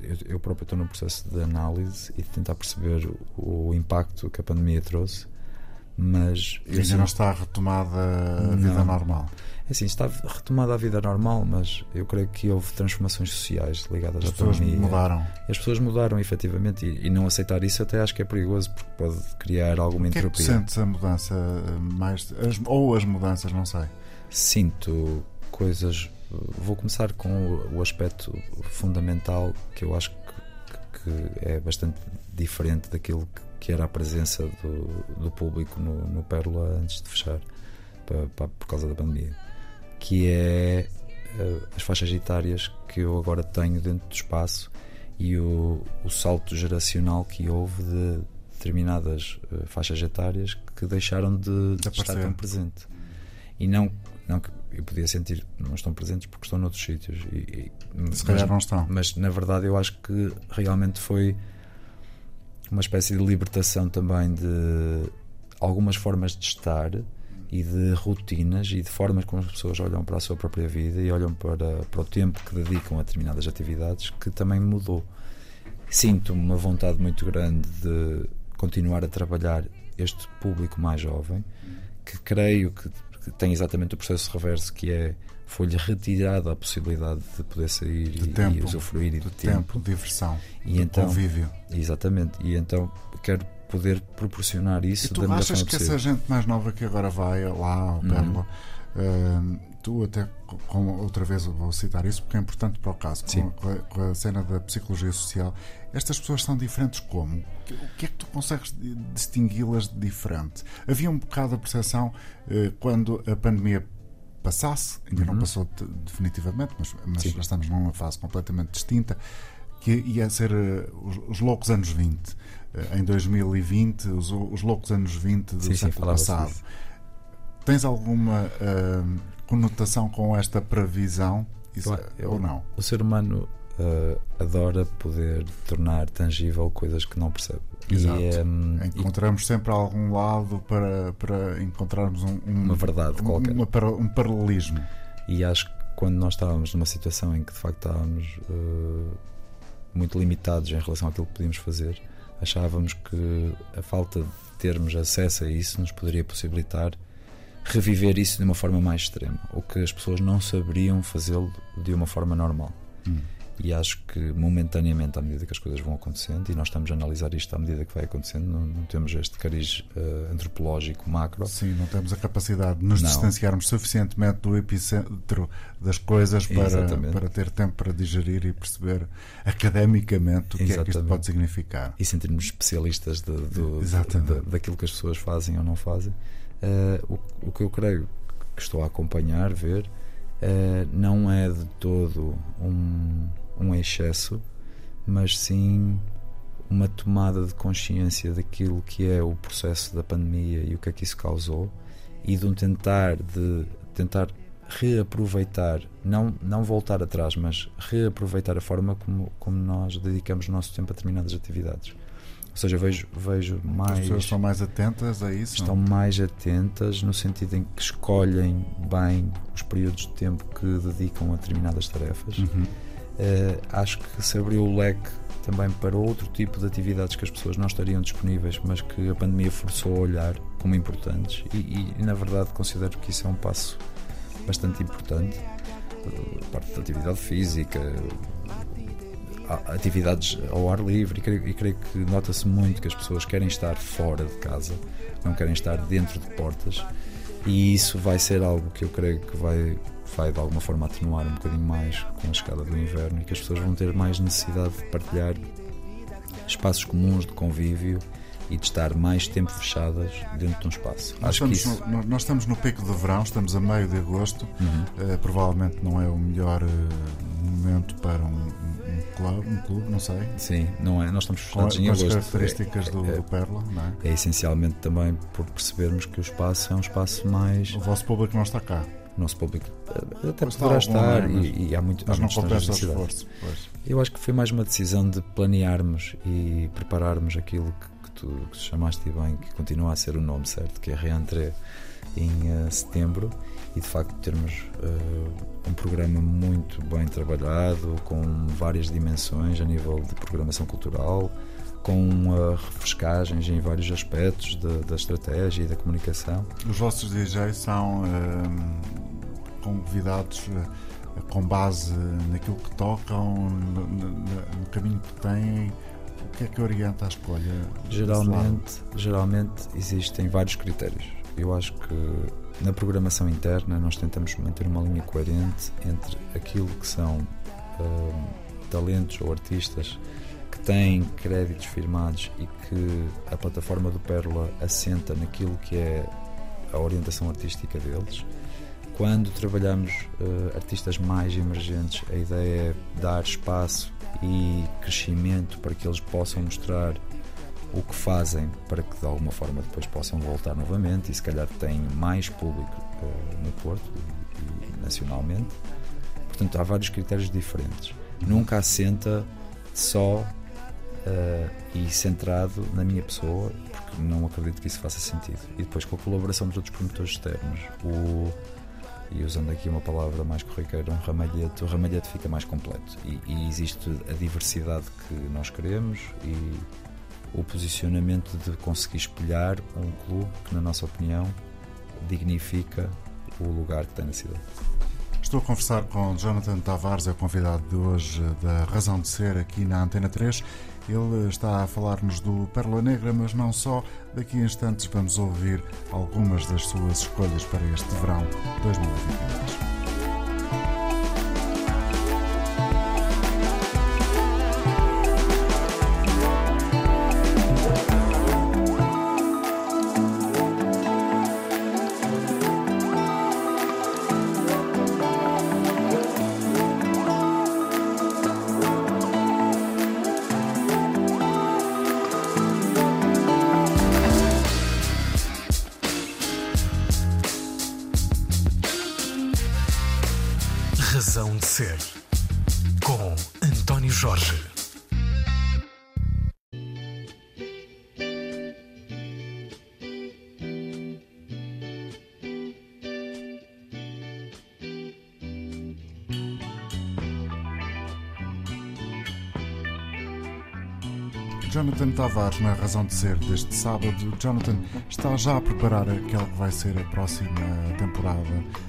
[SPEAKER 3] eu, eu próprio estou num processo de análise e de tentar perceber o, o impacto que a pandemia trouxe. Mas
[SPEAKER 2] Ainda não está retomada a vida
[SPEAKER 3] Não.
[SPEAKER 2] normal.
[SPEAKER 3] É assim, está retomada a vida normal, mas eu creio que houve transformações sociais ligadas
[SPEAKER 2] As
[SPEAKER 3] à
[SPEAKER 2] pessoas
[SPEAKER 3] pandemia.
[SPEAKER 2] mudaram.
[SPEAKER 3] E As pessoas mudaram efetivamente e, e não aceitar isso até acho que é perigoso porque pode criar alguma
[SPEAKER 2] O que é que
[SPEAKER 3] entropia.
[SPEAKER 2] sentes a mudança eh, mais. as- ou as mudanças, não sei.
[SPEAKER 3] sinto coisas. Vou começar com o, o aspecto fundamental que eu acho que, que é bastante diferente daquilo que, que era a presença do, do público no, no Pérola antes de fechar, por causa da pandemia, que é eh, as faixas etárias que eu agora tenho dentro do espaço e o, o salto geracional que houve de determinadas eh, faixas etárias que deixaram de, de estar tão presente. E não, não que eu podia sentir não estão presentes porque estão noutros sítios. E, e-
[SPEAKER 2] Se
[SPEAKER 3] mas,
[SPEAKER 2] calhar não estão.
[SPEAKER 3] mas na verdade eu acho que realmente foi uma espécie de libertação também de algumas formas de estar e de rotinas e de formas como as pessoas olham para a sua própria vida e olham para, para o tempo que dedicam a determinadas atividades que também mudou. Sinto uma vontade muito grande de continuar a trabalhar este público mais jovem, que creio que, que tem exatamente o processo reverso, que é foi-lhe retirada a possibilidade de poder sair
[SPEAKER 2] De
[SPEAKER 3] e,
[SPEAKER 2] tempo.
[SPEAKER 3] e usufruir e de
[SPEAKER 2] De
[SPEAKER 3] tempo.
[SPEAKER 2] tempo, diversão,
[SPEAKER 3] E então,
[SPEAKER 2] convívio.
[SPEAKER 3] exatamente, e então quero poder proporcionar isso
[SPEAKER 2] E
[SPEAKER 3] da
[SPEAKER 2] tu
[SPEAKER 3] melhor
[SPEAKER 2] achas que
[SPEAKER 3] possível.
[SPEAKER 2] essa gente mais nova que agora vai lá ao
[SPEAKER 3] Uhum.
[SPEAKER 2] Pérola, hum, tu até com, outra vez vou citar isso porque é importante para o caso, com, com a, com a cena da psicologia social, estas pessoas são diferentes como? O que é que tu consegues di- distingui-las de diferente? Havia um bocado a percepção eh, quando a pandemia passasse, ainda não passou de- definitivamente, mas, mas
[SPEAKER 3] Uhum.
[SPEAKER 2] Já estamos numa fase completamente distinta, que ia ser eh, os, os loucos anos 20. Eh, em 2020, os, os loucos anos 20 do
[SPEAKER 3] Sim, sim,
[SPEAKER 2] século
[SPEAKER 3] falava-se
[SPEAKER 2] passado.
[SPEAKER 3] disso.
[SPEAKER 2] Tens alguma hum, conotação com esta previsão? Isso,
[SPEAKER 3] Eu- eu-
[SPEAKER 2] ou não?
[SPEAKER 3] O ser humano uh, adora poder tornar tangível coisas que não percebe.
[SPEAKER 2] Exato.
[SPEAKER 3] E, um, e
[SPEAKER 2] Encontramos sempre algum lado para, para encontrarmos um, um-
[SPEAKER 3] uma verdade
[SPEAKER 2] um-
[SPEAKER 3] qualquer.
[SPEAKER 2] um paralelismo.
[SPEAKER 3] E acho que quando nós estávamos numa situação em que de facto estávamos uh, muito limitados em relação àquilo que podíamos fazer, achávamos que a falta de termos acesso a isso nos poderia possibilitar reviver isso de uma forma mais extrema, ou que as pessoas não saberiam fazê-lo de uma forma normal.
[SPEAKER 2] Hum.
[SPEAKER 3] E acho que momentaneamente, à medida que as coisas vão acontecendo, e nós estamos a analisar isto à medida que vai acontecendo, não, não temos este cariz uh, antropológico macro,
[SPEAKER 2] Sim, não temos a capacidade de nos
[SPEAKER 3] Não.
[SPEAKER 2] distanciarmos suficientemente do epicentro das coisas para,
[SPEAKER 3] Exatamente.
[SPEAKER 2] para ter tempo para digerir e perceber academicamente o que é que isto
[SPEAKER 3] Exatamente.
[SPEAKER 2] pode significar.
[SPEAKER 3] e sentirmos especialistas de, do-
[SPEAKER 2] Exatamente.
[SPEAKER 3] de- daquilo que as pessoas fazem ou não fazem. Eh, o, o que eu creio que estou a acompanhar, ver, eh, não é de todo um, um excesso, mas sim uma tomada de consciência daquilo que é o processo da pandemia e o que é que isso causou e de um tentar de tentar reaproveitar, não, não voltar atrás, mas reaproveitar a forma como, como nós dedicamos o nosso tempo a determinadas atividades. Ou seja, vejo, vejo
[SPEAKER 2] As
[SPEAKER 3] mais.
[SPEAKER 2] pessoas estão mais atentas a isso?
[SPEAKER 3] estão
[SPEAKER 2] não?
[SPEAKER 3] mais atentas no sentido em que escolhem bem os períodos de tempo que dedicam a determinadas tarefas.
[SPEAKER 2] Uhum.
[SPEAKER 3] Eh, acho que se abriu o leque também para outro tipo de atividades que as pessoas não estariam disponíveis, mas que a pandemia forçou a olhar como importantes. E, e, na verdade considero que isso é um passo bastante importante. Eh, A parte da atividade física, atividades ao ar livre, e creio, e creio que nota-se muito que as pessoas querem estar fora de casa, não querem estar dentro de portas. E isso vai ser algo que eu creio que vai, vai de alguma forma atenuar um bocadinho mais com a chegada do inverno e que as pessoas vão ter mais necessidade de partilhar espaços comuns de convívio e de estar mais tempo fechadas dentro de um espaço.
[SPEAKER 2] Nós,
[SPEAKER 3] Acho que
[SPEAKER 2] estamos
[SPEAKER 3] isso.
[SPEAKER 2] no, nós estamos no pico de verão, estamos a meio de agosto. Eh, provavelmente não é o melhor eh, momento para um, um, clube, um clube, não sei.
[SPEAKER 3] Sim, não é? Nós estamos
[SPEAKER 2] Com,
[SPEAKER 3] fechados em
[SPEAKER 2] com as
[SPEAKER 3] agosto.
[SPEAKER 2] características do,
[SPEAKER 3] é,
[SPEAKER 2] do Perla, não é?
[SPEAKER 3] é essencialmente também por percebermos que o espaço é um espaço mais.
[SPEAKER 2] O vosso público não está cá,
[SPEAKER 3] O nosso público eh, até
[SPEAKER 2] Mas
[SPEAKER 3] poderá
[SPEAKER 2] algum,
[SPEAKER 3] estar e, e há, muito, há
[SPEAKER 2] mas não
[SPEAKER 3] muitos
[SPEAKER 2] esforço. Pois.
[SPEAKER 3] Eu acho que foi mais uma decisão de planearmos e prepararmos aquilo que, que tu que chamaste bem, que continua a ser o nome certo, que é Reentrée em eh, setembro e de facto termos eh, um programa muito bem trabalhado, com várias dimensões a nível de programação cultural, com eh, refrescagens em vários aspectos da, da estratégia e da comunicação.
[SPEAKER 2] Os vossos DJs são ehm, convidados eh, com base naquilo que tocam, no, no- no caminho que têm. O que é que orienta a escolha?
[SPEAKER 3] Geralmente, geralmente existem vários critérios. Eu acho que na programação interna nós tentamos manter uma linha coerente entre aquilo que são hum, talentos ou artistas que têm créditos firmados e que a plataforma do Pérola assenta naquilo que é a orientação artística deles. Quando trabalhamos eh, artistas mais emergentes, a ideia é dar espaço e crescimento para que eles possam mostrar o que fazem para que de alguma forma depois possam voltar novamente e se calhar têm mais público eh, no Porto e, e nacionalmente. Portanto, há vários critérios diferentes. Nunca assenta só eh, e centrado na minha pessoa, porque não acredito que isso faça sentido. E depois com a colaboração dos outros promotores externos, o, e usando aqui uma palavra mais corriqueira, um ramalhete, o ramalhete fica mais completo. E, e existe a diversidade que nós queremos e o posicionamento de conseguir espelhar um clube que, na nossa opinião, dignifica o lugar que tem na cidade.
[SPEAKER 2] Estou a conversar com Jonathan Tavares, é o convidado de hoje da Razão de Ser aqui na Antena 3. Ele está a falar-nos do Pérola Negra, mas não só. Daqui a instantes vamos ouvir algumas das suas escolhas para este verão 2022.
[SPEAKER 1] Razão
[SPEAKER 2] Jonathan Tavares, na Razão de Ser deste sábado. Jonathan, está já a preparar aquela que vai ser a próxima temporada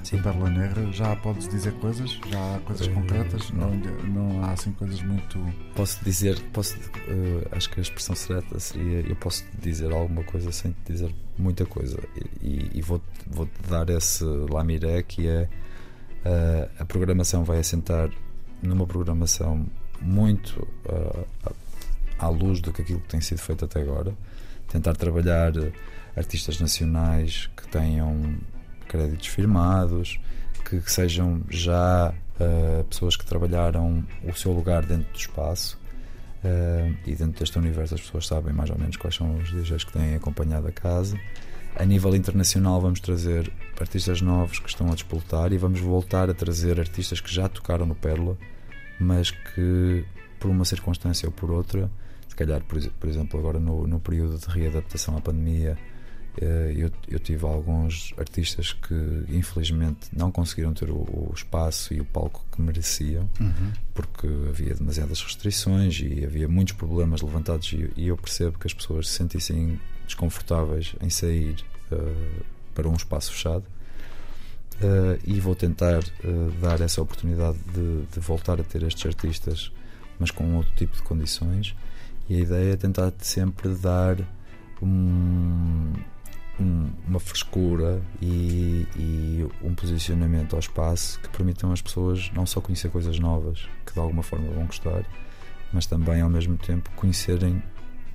[SPEAKER 3] Sim.
[SPEAKER 2] da Pérola Negra? Já podes dizer coisas? Já há coisas
[SPEAKER 3] Eh,
[SPEAKER 2] concretas?
[SPEAKER 3] não.
[SPEAKER 2] Não, há assim coisas muito.
[SPEAKER 3] Posso dizer, posso, eh, acho que a expressão certa seria: eu posso dizer alguma coisa sem te dizer muita coisa. E, e- vou-te vou dar esse lamiré que é eh, a programação vai assentar numa programação muito eh, à luz do que aquilo que tem sido feito até agora. Tentar trabalhar eh, artistas nacionais que tenham créditos firmados, que, que sejam já eh, pessoas que trabalharam o seu lugar dentro do espaço. eh, e dentro deste universo as pessoas sabem mais ou menos quais são os DJs que têm acompanhado a casa. A nível internacional vamos trazer artistas novos que estão a despoltar e vamos voltar a trazer artistas que já tocaram no Pérola, mas que por uma circunstância ou por outra, calhar por, por exemplo agora no, no período de readaptação à pandemia, eh, eu, eu tive alguns artistas que infelizmente não conseguiram ter o, o espaço e o palco que mereciam porque havia demasiadas restrições e havia muitos problemas levantados e, e eu percebo que as pessoas se sentissem desconfortáveis em sair eh, para um espaço fechado Eh, e vou tentar eh, dar essa oportunidade de, de voltar a ter estes artistas mas com outro tipo de condições e a ideia é tentar sempre dar um- um- uma frescura e, e um posicionamento ao espaço que permitam às pessoas não só conhecer coisas novas que de alguma forma vão gostar, mas também ao mesmo tempo conhecerem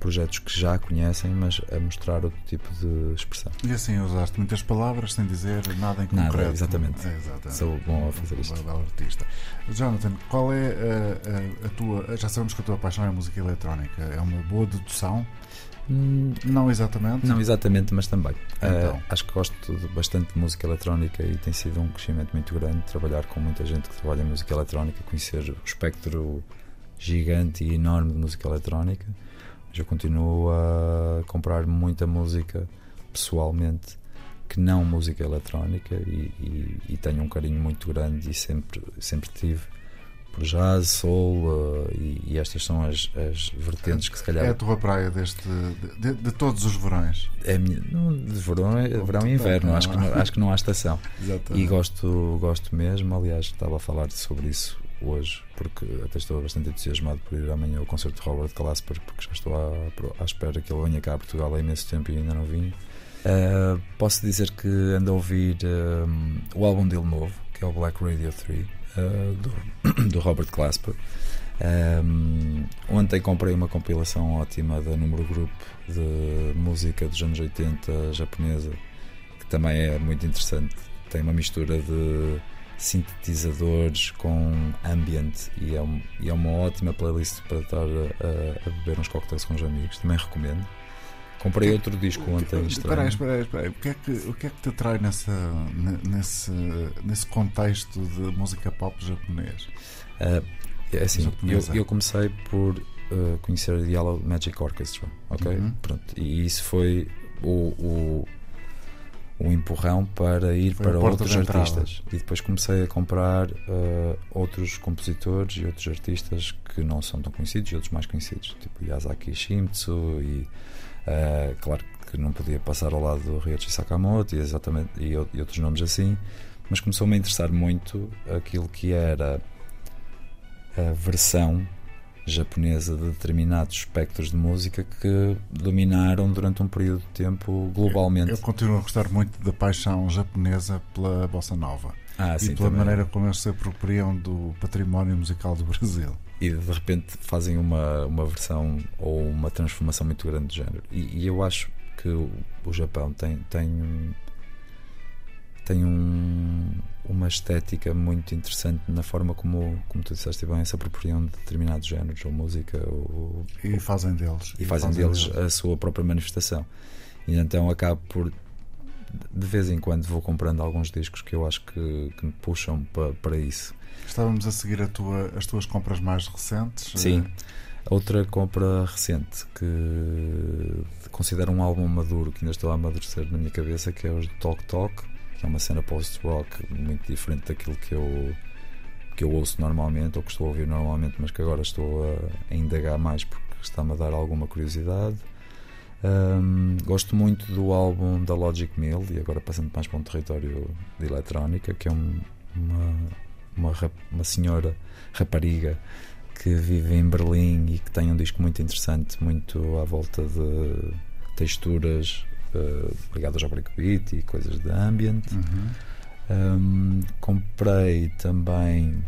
[SPEAKER 3] projetos que já conhecem, mas a mostrar outro tipo de expressão.
[SPEAKER 2] E assim usaste muitas palavras sem dizer nada em
[SPEAKER 3] Nada,
[SPEAKER 2] concreto.
[SPEAKER 3] exatamente.
[SPEAKER 2] É, exatamente.
[SPEAKER 3] Sou bom a fazer isto.
[SPEAKER 2] Bela artista. Jonathan, qual é a, a- a tua. Já sabemos que a tua paixão é a música eletrónica. É uma boa dedução?
[SPEAKER 3] Hum,
[SPEAKER 2] Não exatamente?
[SPEAKER 3] Não exatamente, mas também.
[SPEAKER 2] Então.
[SPEAKER 3] Uh, acho que gosto de bastante de música eletrónica e tem sido um crescimento muito grande trabalhar com muita gente que trabalha em música eletrónica, conhecer o espectro gigante e enorme de música eletrónica. Eu continuo a comprar muita música pessoalmente que não música eletrónica e, e- e tenho um carinho muito grande e sempre, sempre tive por jazz, soul uh, e, e estas são as, as vertentes que se calhar
[SPEAKER 2] É a tua praia deste, de, de- todos os verões.
[SPEAKER 3] é minha, não, de verão, é- verão e inverno, acho que, não, acho que não há estação. [LAUGHS] E gosto, gosto mesmo, aliás, estava a falar sobre isso hoje, porque até estou bastante entusiasmado por ir amanhã ao concerto de Robert Glasper, porque já estou à, à espera que ele venha cá a Portugal há imenso tempo e ainda não vim. Uh, posso dizer que ando a ouvir um, o álbum dele novo, que é o Black Radio 3, uh, do, [COUGHS] do Robert Glasper. Um, ontem comprei uma compilação ótima da Número Group de música dos anos 80 japonesa, que também é muito interessante. Tem uma mistura de sintetizadores com ambient e é, um- e é uma ótima playlist para estar a, a beber uns coquetéis com os amigos. Também recomendo. Comprei outro disco ontem.
[SPEAKER 2] Espera espera espera. O que é que, o que, é que te atrai nessa, ne- nesse, nesse contexto de música pop japonês?
[SPEAKER 3] Uh, é assim, eu, eu comecei por uh, conhecer a Yellow Magic Orchestra, ok?
[SPEAKER 2] Uhum.
[SPEAKER 3] Pronto, e isso foi o, o, o empurrão para ir
[SPEAKER 2] Foi
[SPEAKER 3] para outros artistas. E depois comecei a comprar uh, outros compositores e outros artistas que não são tão conhecidos e outros mais conhecidos, tipo Yasaki Shimizu e uh, claro que não podia passar ao lado do Ryoichi Sakamoto e, exatamente, e, e outros nomes assim, mas começou-me a interessar muito aquilo que era a versão japonesa de determinados espectros de música que dominaram durante um período de tempo globalmente.
[SPEAKER 2] Eu continuo a gostar muito da paixão japonesa pela bossa nova
[SPEAKER 3] ah,
[SPEAKER 2] e
[SPEAKER 3] sim,
[SPEAKER 2] pela
[SPEAKER 3] também.
[SPEAKER 2] maneira como eles se apropriam do património musical do [LAUGHS] Brasil.
[SPEAKER 3] E de repente fazem uma, uma versão ou uma transformação muito grande do género. E, e eu acho que o, o Japão tem, tem, tem um, uma estética muito interessante na forma como, como tu disseste bem, se apropriam de determinados géneros ou música ou,
[SPEAKER 2] E fazem deles.
[SPEAKER 3] e fazem deles a sua própria manifestação. E então acabo por de vez em quando vou comprando alguns discos que eu acho que, que me puxam pa, para isso.
[SPEAKER 2] Estávamos a seguir a tua- as tuas compras mais recentes.
[SPEAKER 3] Sim. Outra compra recente que considero um álbum maduro que ainda estou a amadurecer na minha cabeça, que é o Talk Talk, que é uma cena post-rock muito diferente daquilo que eu que eu ouço normalmente ou que estou a ouvir normalmente, mas que agora estou a, a indagar mais porque está-me a dar alguma curiosidade. Ahm, gosto muito do álbum da Logic Mill e agora passando mais para um território de eletrónica, que é um- uma, uma, rap- uma senhora rapariga que vive em Berlim e que tem um disco muito interessante, muito à volta de texturas eh, ligadas ao breakbeat e coisas de ambient.
[SPEAKER 2] Uhum.
[SPEAKER 3] Um, comprei também.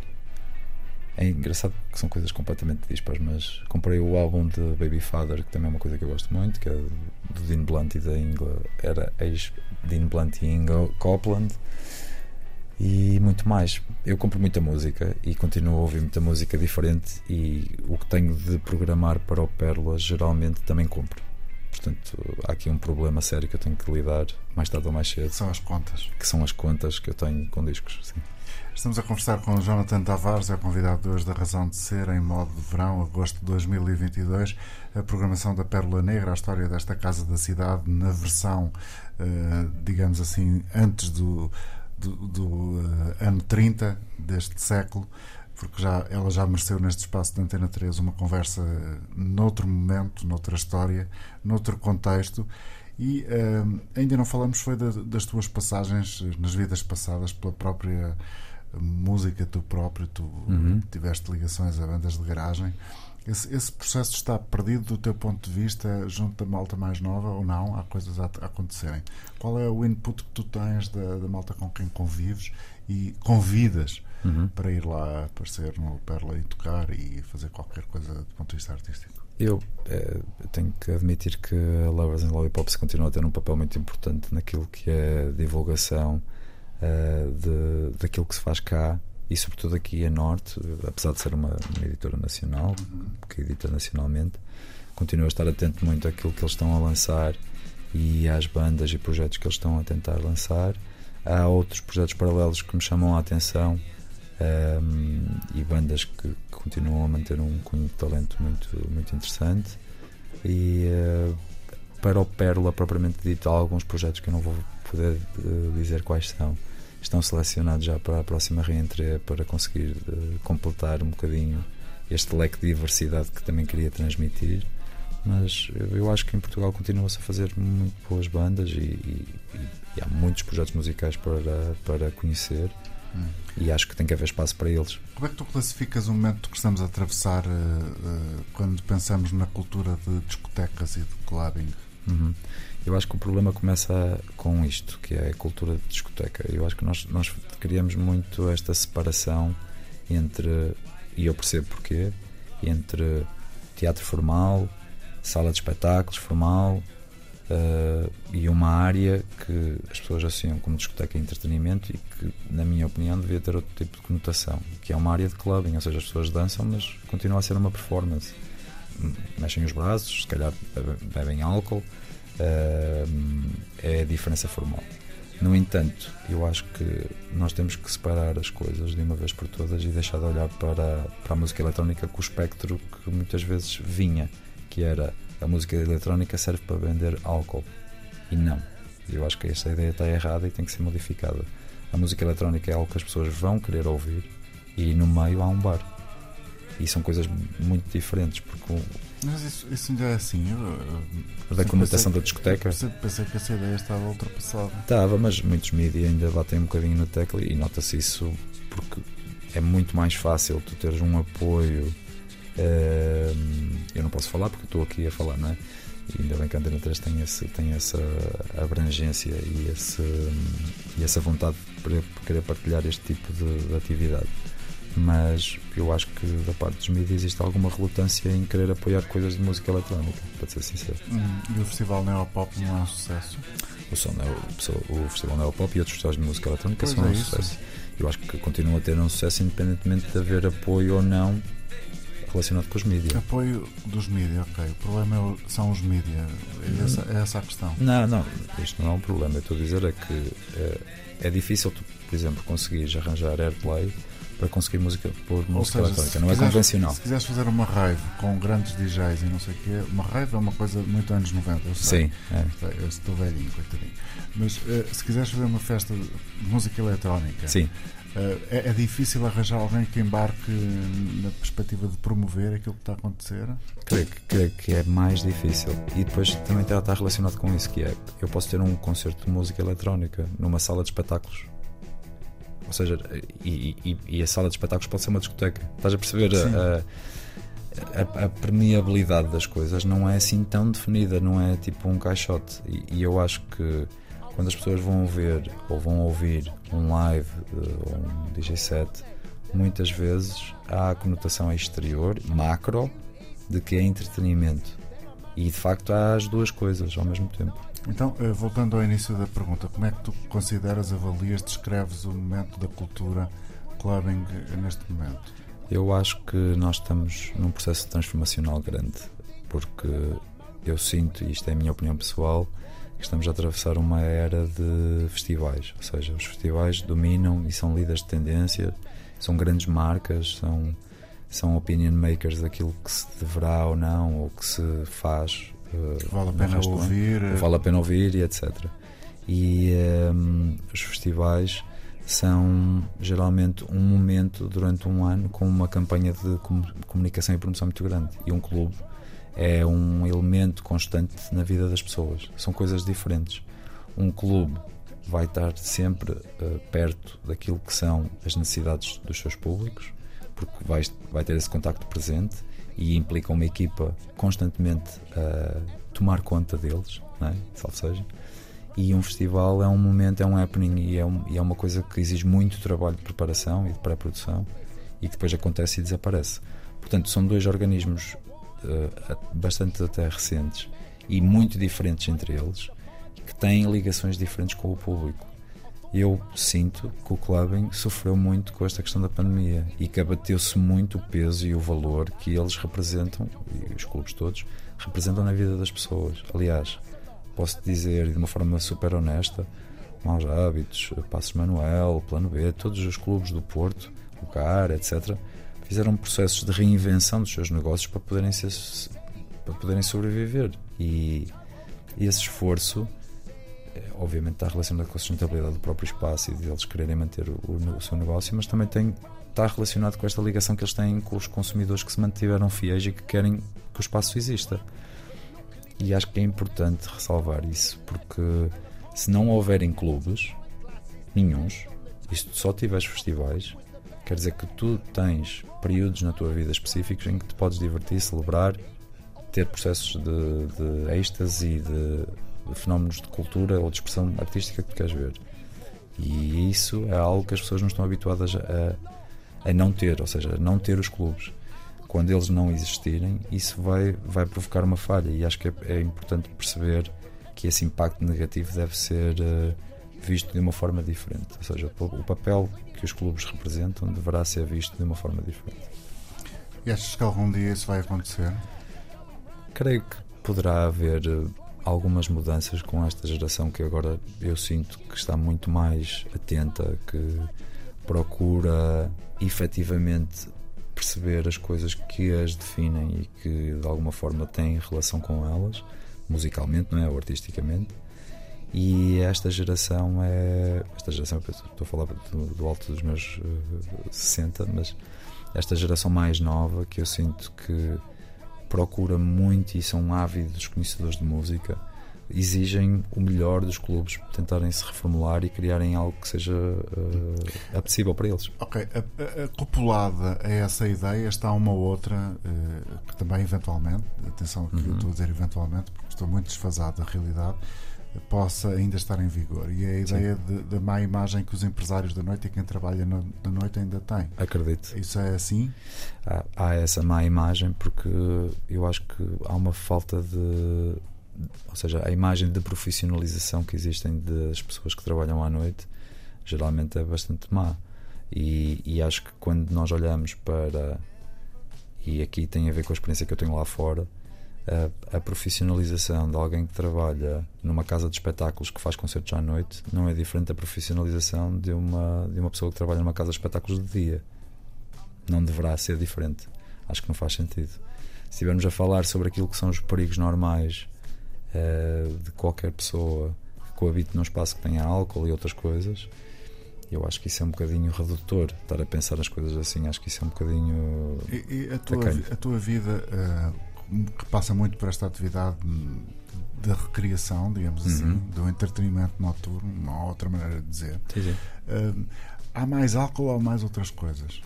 [SPEAKER 3] É engraçado que são coisas completamente dispares, mas comprei o álbum de Baby Father, que também é uma coisa que eu gosto muito, que é do Dean Blunt e da Ingla. Era ex-Dean Blunt e Inga Copland. E muito mais. Eu compro muita música e continuo a ouvir muita música diferente. E o que tenho de programar para o Pérola geralmente também compro. Portanto, há aqui um problema sério que eu tenho que lidar mais tarde ou mais cedo
[SPEAKER 2] São as contas.
[SPEAKER 3] que são as contas que eu tenho com discos. Sim.
[SPEAKER 2] Estamos a conversar com o Jonathan Tavares, é convidado de hoje da Razão de Ser, em modo de verão, agosto de 2022. A programação da Pérola Negra, a história desta Casa da Cidade, na versão, eh, digamos assim, antes do, do, do, eh, ano 30 deste século, porque já, ela já mereceu neste espaço de Antena 3 uma conversa eh, noutro momento, noutra história, noutro contexto. E eh, ainda não falamos foi da- das tuas passagens eh, nas vidas passadas pela própria música tu próprio, tu
[SPEAKER 3] Uhum.
[SPEAKER 2] tiveste ligações a bandas de garagem. Esse, esse processo está perdido do teu ponto de vista junto da malta mais nova ou não? Há coisas a, a acontecerem. Qual é o input que tu tens da, da malta com quem convives e convidas
[SPEAKER 3] Uhum.
[SPEAKER 2] para ir lá aparecer no Perla e tocar e fazer qualquer coisa do ponto de vista artístico?
[SPEAKER 3] Eu é, tenho que admitir que a Lovers and Lollipops continua a ter um papel muito importante naquilo que é divulgação uh, de, daquilo que se faz cá e sobretudo aqui a Norte, apesar de ser uma, uma editora nacional, uhum. que edita nacionalmente, continuo a estar atento muito àquilo que eles estão a lançar e às bandas e projetos que eles estão a tentar lançar. Há outros projetos paralelos que me chamam a atenção um, e bandas que, que, continuam a manter um cunho de talento muito, muito interessante. E uh, para o Pérola, propriamente dito, há alguns projetos que eu não vou poder uh, dizer quais são. Estão selecionados já para a próxima reentrée para conseguir uh, completar um bocadinho este leque de diversidade que também queria transmitir mas eu acho que em Portugal continua-se a fazer muito boas bandas e, e, e, muitos projetos musicais para, para conhecer hum. e acho que tem que haver espaço para eles.
[SPEAKER 2] Como é que tu classificas o momento que estamos a atravessar uh, uh, quando pensamos na cultura de discotecas e de clubbing?
[SPEAKER 3] Uhum. Eu acho que o problema começa com isto, que é a cultura de discoteca. Eu acho que nós, nós criamos muito esta separação entre, e eu percebo porquê, entre teatro formal, sala de espetáculos formal uh, e uma área que as pessoas associam como discoteca e entretenimento e que, na minha opinião, devia ter outro tipo de conotação, que é uma área de clubbing, ou seja, as pessoas dançam, mas continua a ser uma performance. Mexem os braços, se calhar bebem álcool, uh, é a diferença formal. No entanto, eu acho que nós temos que separar as coisas de uma vez por todas e deixar de olhar para, para a música eletrónica com o espectro que muitas vezes vinha que era a música eletrónica serve para vender álcool. E não. Eu acho que esta ideia está errada e tem que ser modificada. A música eletrónica é algo que as pessoas vão querer ouvir e no meio há um bar. E são coisas muito diferentes. Porque
[SPEAKER 2] Mas isso, isso ainda é assim. Eu,
[SPEAKER 3] eu da conotação da discoteca?
[SPEAKER 2] Pensei que essa ideia estava ultrapassada.
[SPEAKER 3] Estava, mas muitos mídias ainda batem um bocadinho no tecla e nota-se isso porque é muito mais fácil tu teres um apoio eu não posso falar porque estou aqui a falar, não é? E ainda bem que a Antena 3 tem, esse, tem essa abrangência e, esse, e essa vontade de querer partilhar este tipo de, de atividade mas eu acho que da parte dos mídias existe alguma relutância em querer apoiar coisas de música eletrónica, para ser sincero.
[SPEAKER 2] Hum, e o Festival Neopop não é um sucesso?
[SPEAKER 3] O, som, o, o Festival Neopop e outros festivais de música eletrónica pois são é um isso. sucesso. Eu acho que continuam a ter um sucesso independentemente de haver apoio ou não relacionado com os mídias.
[SPEAKER 2] Apoio dos mídias, ok. O problema é são os mídias. É essa, é essa a questão.
[SPEAKER 3] Não, não, isto não é um problema. Eu estou a dizer é que é, é difícil, tu, por exemplo, conseguires arranjar airplay para conseguir música por música seja, eletrónica. Não é convencional.
[SPEAKER 2] Se quiseres fazer uma rave com grandes DJs e não sei o quê, uma rave é uma coisa muito anos 90. Eu sei.
[SPEAKER 3] Sim. É.
[SPEAKER 2] Eu estou velhinho, coitadinho. Mas uh, se quiseres fazer uma festa de música eletrónica.
[SPEAKER 3] Sim.
[SPEAKER 2] Uh, é, é, difícil arranjar alguém que embarque na perspectiva de promover aquilo que está a acontecer?
[SPEAKER 3] Creio que, creio que é mais difícil. E depois também está, está relacionado com isso, que é eu posso ter um concerto de música eletrónica numa sala de espetáculos. Ou seja, e, e, e a sala de espetáculos pode ser uma discoteca. Estás a perceber a, a, a, permeabilidade das coisas não é assim tão definida, não é tipo um caixote. E, e eu acho que quando as pessoas vão ver ou vão ouvir um live eh, ou um DJ set, muitas vezes há a conotação exterior, macro, de que é entretenimento. E de facto há as duas coisas ao mesmo tempo.
[SPEAKER 2] Então, eh, voltando ao início da pergunta, como é que tu consideras, avalias, descreves o momento da cultura clubbing neste momento?
[SPEAKER 3] Eu acho que nós estamos num processo transformacional grande, porque eu sinto, e isto é a minha opinião pessoal, estamos a atravessar uma era de festivais, ou seja, os festivais dominam e são líderes de tendência, são grandes marcas, são, são opinion makers daquilo que se deverá ou não, ou que se faz.
[SPEAKER 2] Uh, vale a pena ouvir.
[SPEAKER 3] Vale a pena ouvir e etc. E um, ehm, os festivais são geralmente um momento durante um ano com uma campanha de comunicação e promoção muito grande. E um clube é um elemento constante na vida das pessoas. São coisas diferentes. Um clube vai estar sempre uh, perto daquilo que são as necessidades dos seus públicos, porque vai, vai ter esse contacto presente e implica uma equipa constantemente a tomar conta deles, não é? salvo seja. E um festival é um momento, é um happening e é, um, e é uma coisa que exige muito trabalho de preparação e de pré-produção e que depois acontece e desaparece. Portanto, são dois organismos bastante até recentes e muito diferentes entre eles, que têm ligações diferentes com o público. Eu sinto que o clubbing sofreu muito com esta questão da pandemia e que abateu-se muito o peso e o valor que eles representam, e os clubes todos, representam na vida das pessoas. Aliás, posso dizer de uma forma super honesta, Maus Hábitos, Passos Manuel, Plano B, todos os clubes do Porto, o CAR, etc., fizeram processos de reinvenção dos seus negócios para poderem, ser, para poderem sobreviver. E, esse esforço, eh, obviamente, está relacionado com a sustentabilidade do próprio espaço e de eles quererem manter o, o seu negócio, mas também tem, está relacionado com esta ligação que eles têm com os consumidores que se mantiveram fiéis e que querem que o espaço exista. E acho que é importante ressalvar isso, porque se não houverem clubes, nenhums, se só tiveres festivais, quer dizer que tu tens períodos na tua vida específicos em que te podes divertir, celebrar, ter processos de, de êxtase e de, fenómenos de cultura ou de expressão artística que tu queres ver. E isso é algo que as pessoas não estão habituadas a, a não ter, ou seja, a não ter os clubes. Quando eles não existirem, isso vai, vai provocar uma falha. E acho que é, é importante perceber que esse impacto negativo deve ser uh, visto de uma forma diferente. Ou seja, o papel que os clubes representam deverá ser visto de uma forma diferente.
[SPEAKER 2] E achas que algum dia isso vai acontecer?
[SPEAKER 3] Creio que poderá haver uh, algumas mudanças com esta geração que agora eu sinto que está muito mais atenta, que procura efetivamente perceber as coisas que as definem e que de alguma forma têm relação com elas musicalmente, não é? Ou artisticamente. E esta geração é. Esta geração, estou a falar do, do alto dos meus uh, 60, mas esta geração mais nova que eu sinto que procura muito e são ávidos conhecedores de música exigem o melhor dos clubes tentarem se reformular e criarem algo que seja uh, apetecível para eles.
[SPEAKER 2] Ok, acoplada a, a essa ideia está uma outra uh, que também eventualmente, atenção que uhum. eu estou a dizer eventualmente porque estou muito desfasado da realidade, possa ainda estar em vigor. E é a ideia da má imagem que os empresários da noite e quem trabalha no, na noite ainda têm.
[SPEAKER 3] Acredito.
[SPEAKER 2] Isso é assim?
[SPEAKER 3] Há, há essa má imagem porque eu acho que há uma falta de ou seja, a imagem de profissionalização que existem das pessoas que trabalham à noite geralmente é bastante má. E, e, acho que quando nós olhamos para. E aqui tem a ver com a experiência que eu tenho lá fora. A, a profissionalização de alguém que trabalha numa casa de espetáculos que faz concertos à noite não é diferente da profissionalização de uma, de uma pessoa que trabalha numa casa de espetáculos de dia. Não deverá ser diferente. Acho que não faz sentido. Se estivermos a falar sobre aquilo que são os perigos normais uh, de qualquer pessoa que coabite num espaço que tenha álcool e outras coisas, eu acho que isso é um bocadinho redutor. Estar a pensar as coisas assim, acho que isso é um bocadinho.
[SPEAKER 2] E, e a, tua, a tua vida, uh, que passa muito por esta atividade da recriação, digamos assim, uhum. do entretenimento noturno, uma outra maneira de dizer.
[SPEAKER 3] Sim, sim.
[SPEAKER 2] Uh, há mais álcool ou mais outras coisas?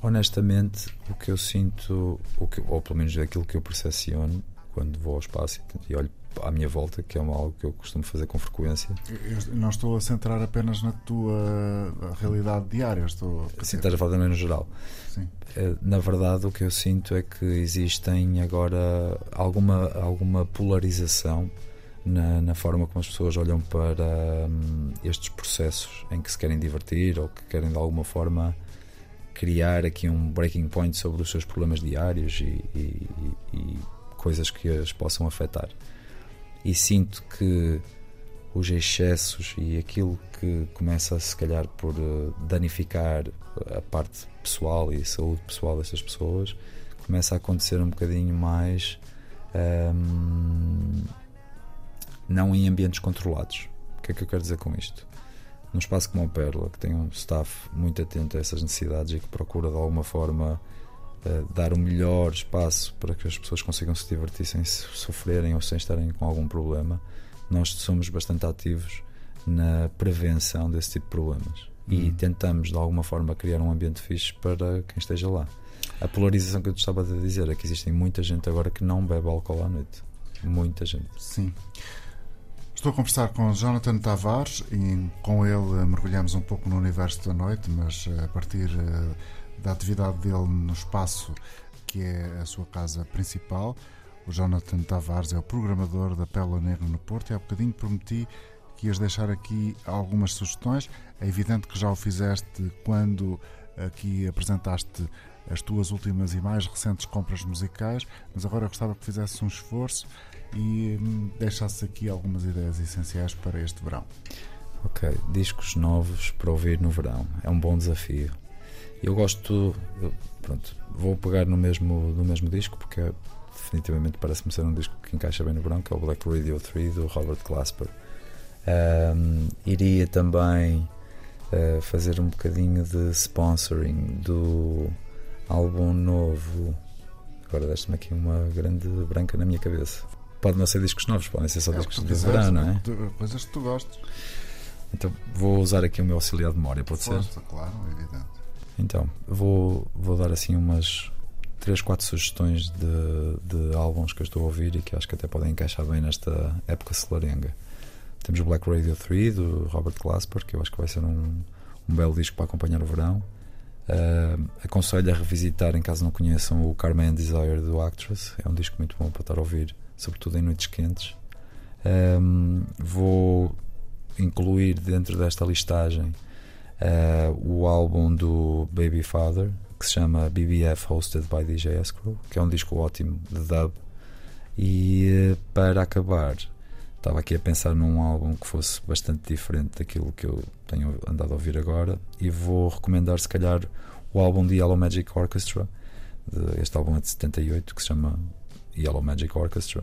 [SPEAKER 3] Honestamente, o que eu sinto, o que, ou pelo menos aquilo que eu percepciono quando vou ao espaço e olho à minha volta, que é algo que eu costumo fazer com frequência.
[SPEAKER 2] Eu não estou a centrar apenas na tua realidade diária, estou
[SPEAKER 3] a Sim, estás a falar também no geral.
[SPEAKER 2] Sim.
[SPEAKER 3] Eh, na verdade, o que eu sinto é que existem agora alguma, alguma polarização na, na forma como as pessoas olham para hum, estes processos em que se querem divertir ou que querem de alguma forma criar aqui um breaking point sobre os seus problemas diários e, e, e coisas que as possam afetar e sinto que os excessos e aquilo que começa se calhar por uh, danificar a parte pessoal e a saúde pessoal destas pessoas começa a acontecer um bocadinho mais um, ehm, não em ambientes controlados. O que é que eu quero dizer com isto? Num espaço como a Perla, que tem um staff muito atento a essas necessidades e que procura de alguma forma dar o melhor espaço para que as pessoas consigam se divertir sem sofrerem ou sem estarem com algum problema, nós somos bastante ativos na prevenção desse tipo de problemas e uhum. tentamos de alguma forma criar um ambiente fixe para quem esteja lá. A polarização que eu estava a dizer é que existem muita gente agora que não bebe álcool à noite. Muita gente.
[SPEAKER 2] Sim. Estou a conversar com Jonathan Tavares e com ele mergulhamos um pouco no universo da noite, mas a partir eh, da atividade dele no espaço que é a sua casa principal. O Jonathan Tavares é o programador da Pérola Negra no Porto e há bocadinho prometi que ias deixar aqui algumas sugestões. É evidente que já o fizeste quando aqui apresentaste as tuas últimas e mais recentes compras musicais, mas agora gostava que fizesse um esforço e hum, deixasse aqui algumas ideias essenciais para este verão.
[SPEAKER 3] Ok, discos novos para ouvir no verão é um bom desafio. Eu gosto, eu, pronto, vou pegar no mesmo, no mesmo disco porque é, definitivamente parece-me ser um disco que encaixa bem no verão, que é o Black Radio 3 do Robert Glasper. Um, iria também uh, fazer um bocadinho de sponsoring do álbum novo. Agora deste-me aqui uma grande branca na minha cabeça. Pode não ser discos novos, podem ser só
[SPEAKER 2] É
[SPEAKER 3] discos de verão, não é?
[SPEAKER 2] Coisas que tu gostes.
[SPEAKER 3] Então vou usar aqui o meu auxiliar de memória, pode ser?
[SPEAKER 2] Força, claro, é evidente.
[SPEAKER 3] Então, vou, vou dar assim umas 3, 4 sugestões de, de álbuns que eu estou a ouvir e que acho que até podem encaixar bem nesta época solarenga. Temos o Black Radio 3 do Robert Glasper, que eu acho que vai ser um, um belo disco para acompanhar o verão. Ah, aconselho a revisitar, em caso não conheçam, o Carmen Desire do Actress. É um disco muito bom para estar a ouvir, sobretudo em noites quentes. Ahm, vou incluir dentro desta listagem ah, o álbum do Baby Father, que se chama BBF Hosted by DJ Escrow, que é um disco ótimo de dub. E eh, para acabar, estava aqui a pensar num álbum que fosse bastante diferente daquilo que eu tenho andado a ouvir agora e vou recomendar se calhar o álbum de Yellow Magic Orchestra este álbum é de 78 que se chama Yellow Magic Orchestra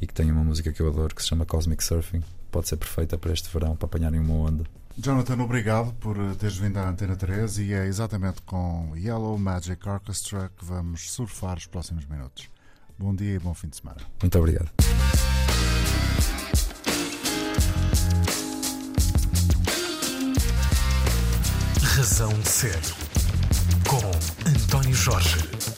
[SPEAKER 3] e que tem uma música que eu adoro que se chama Cosmic Surfing pode ser perfeita para este verão para apanharem uma onda
[SPEAKER 2] Jonathan, obrigado por eh, teres vindo à Antena 3 e é exatamente com Yellow Magic Orchestra que vamos surfar os próximos minutos. Bom dia e bom fim de semana.
[SPEAKER 3] muito obrigado
[SPEAKER 1] Razão de Ser. Com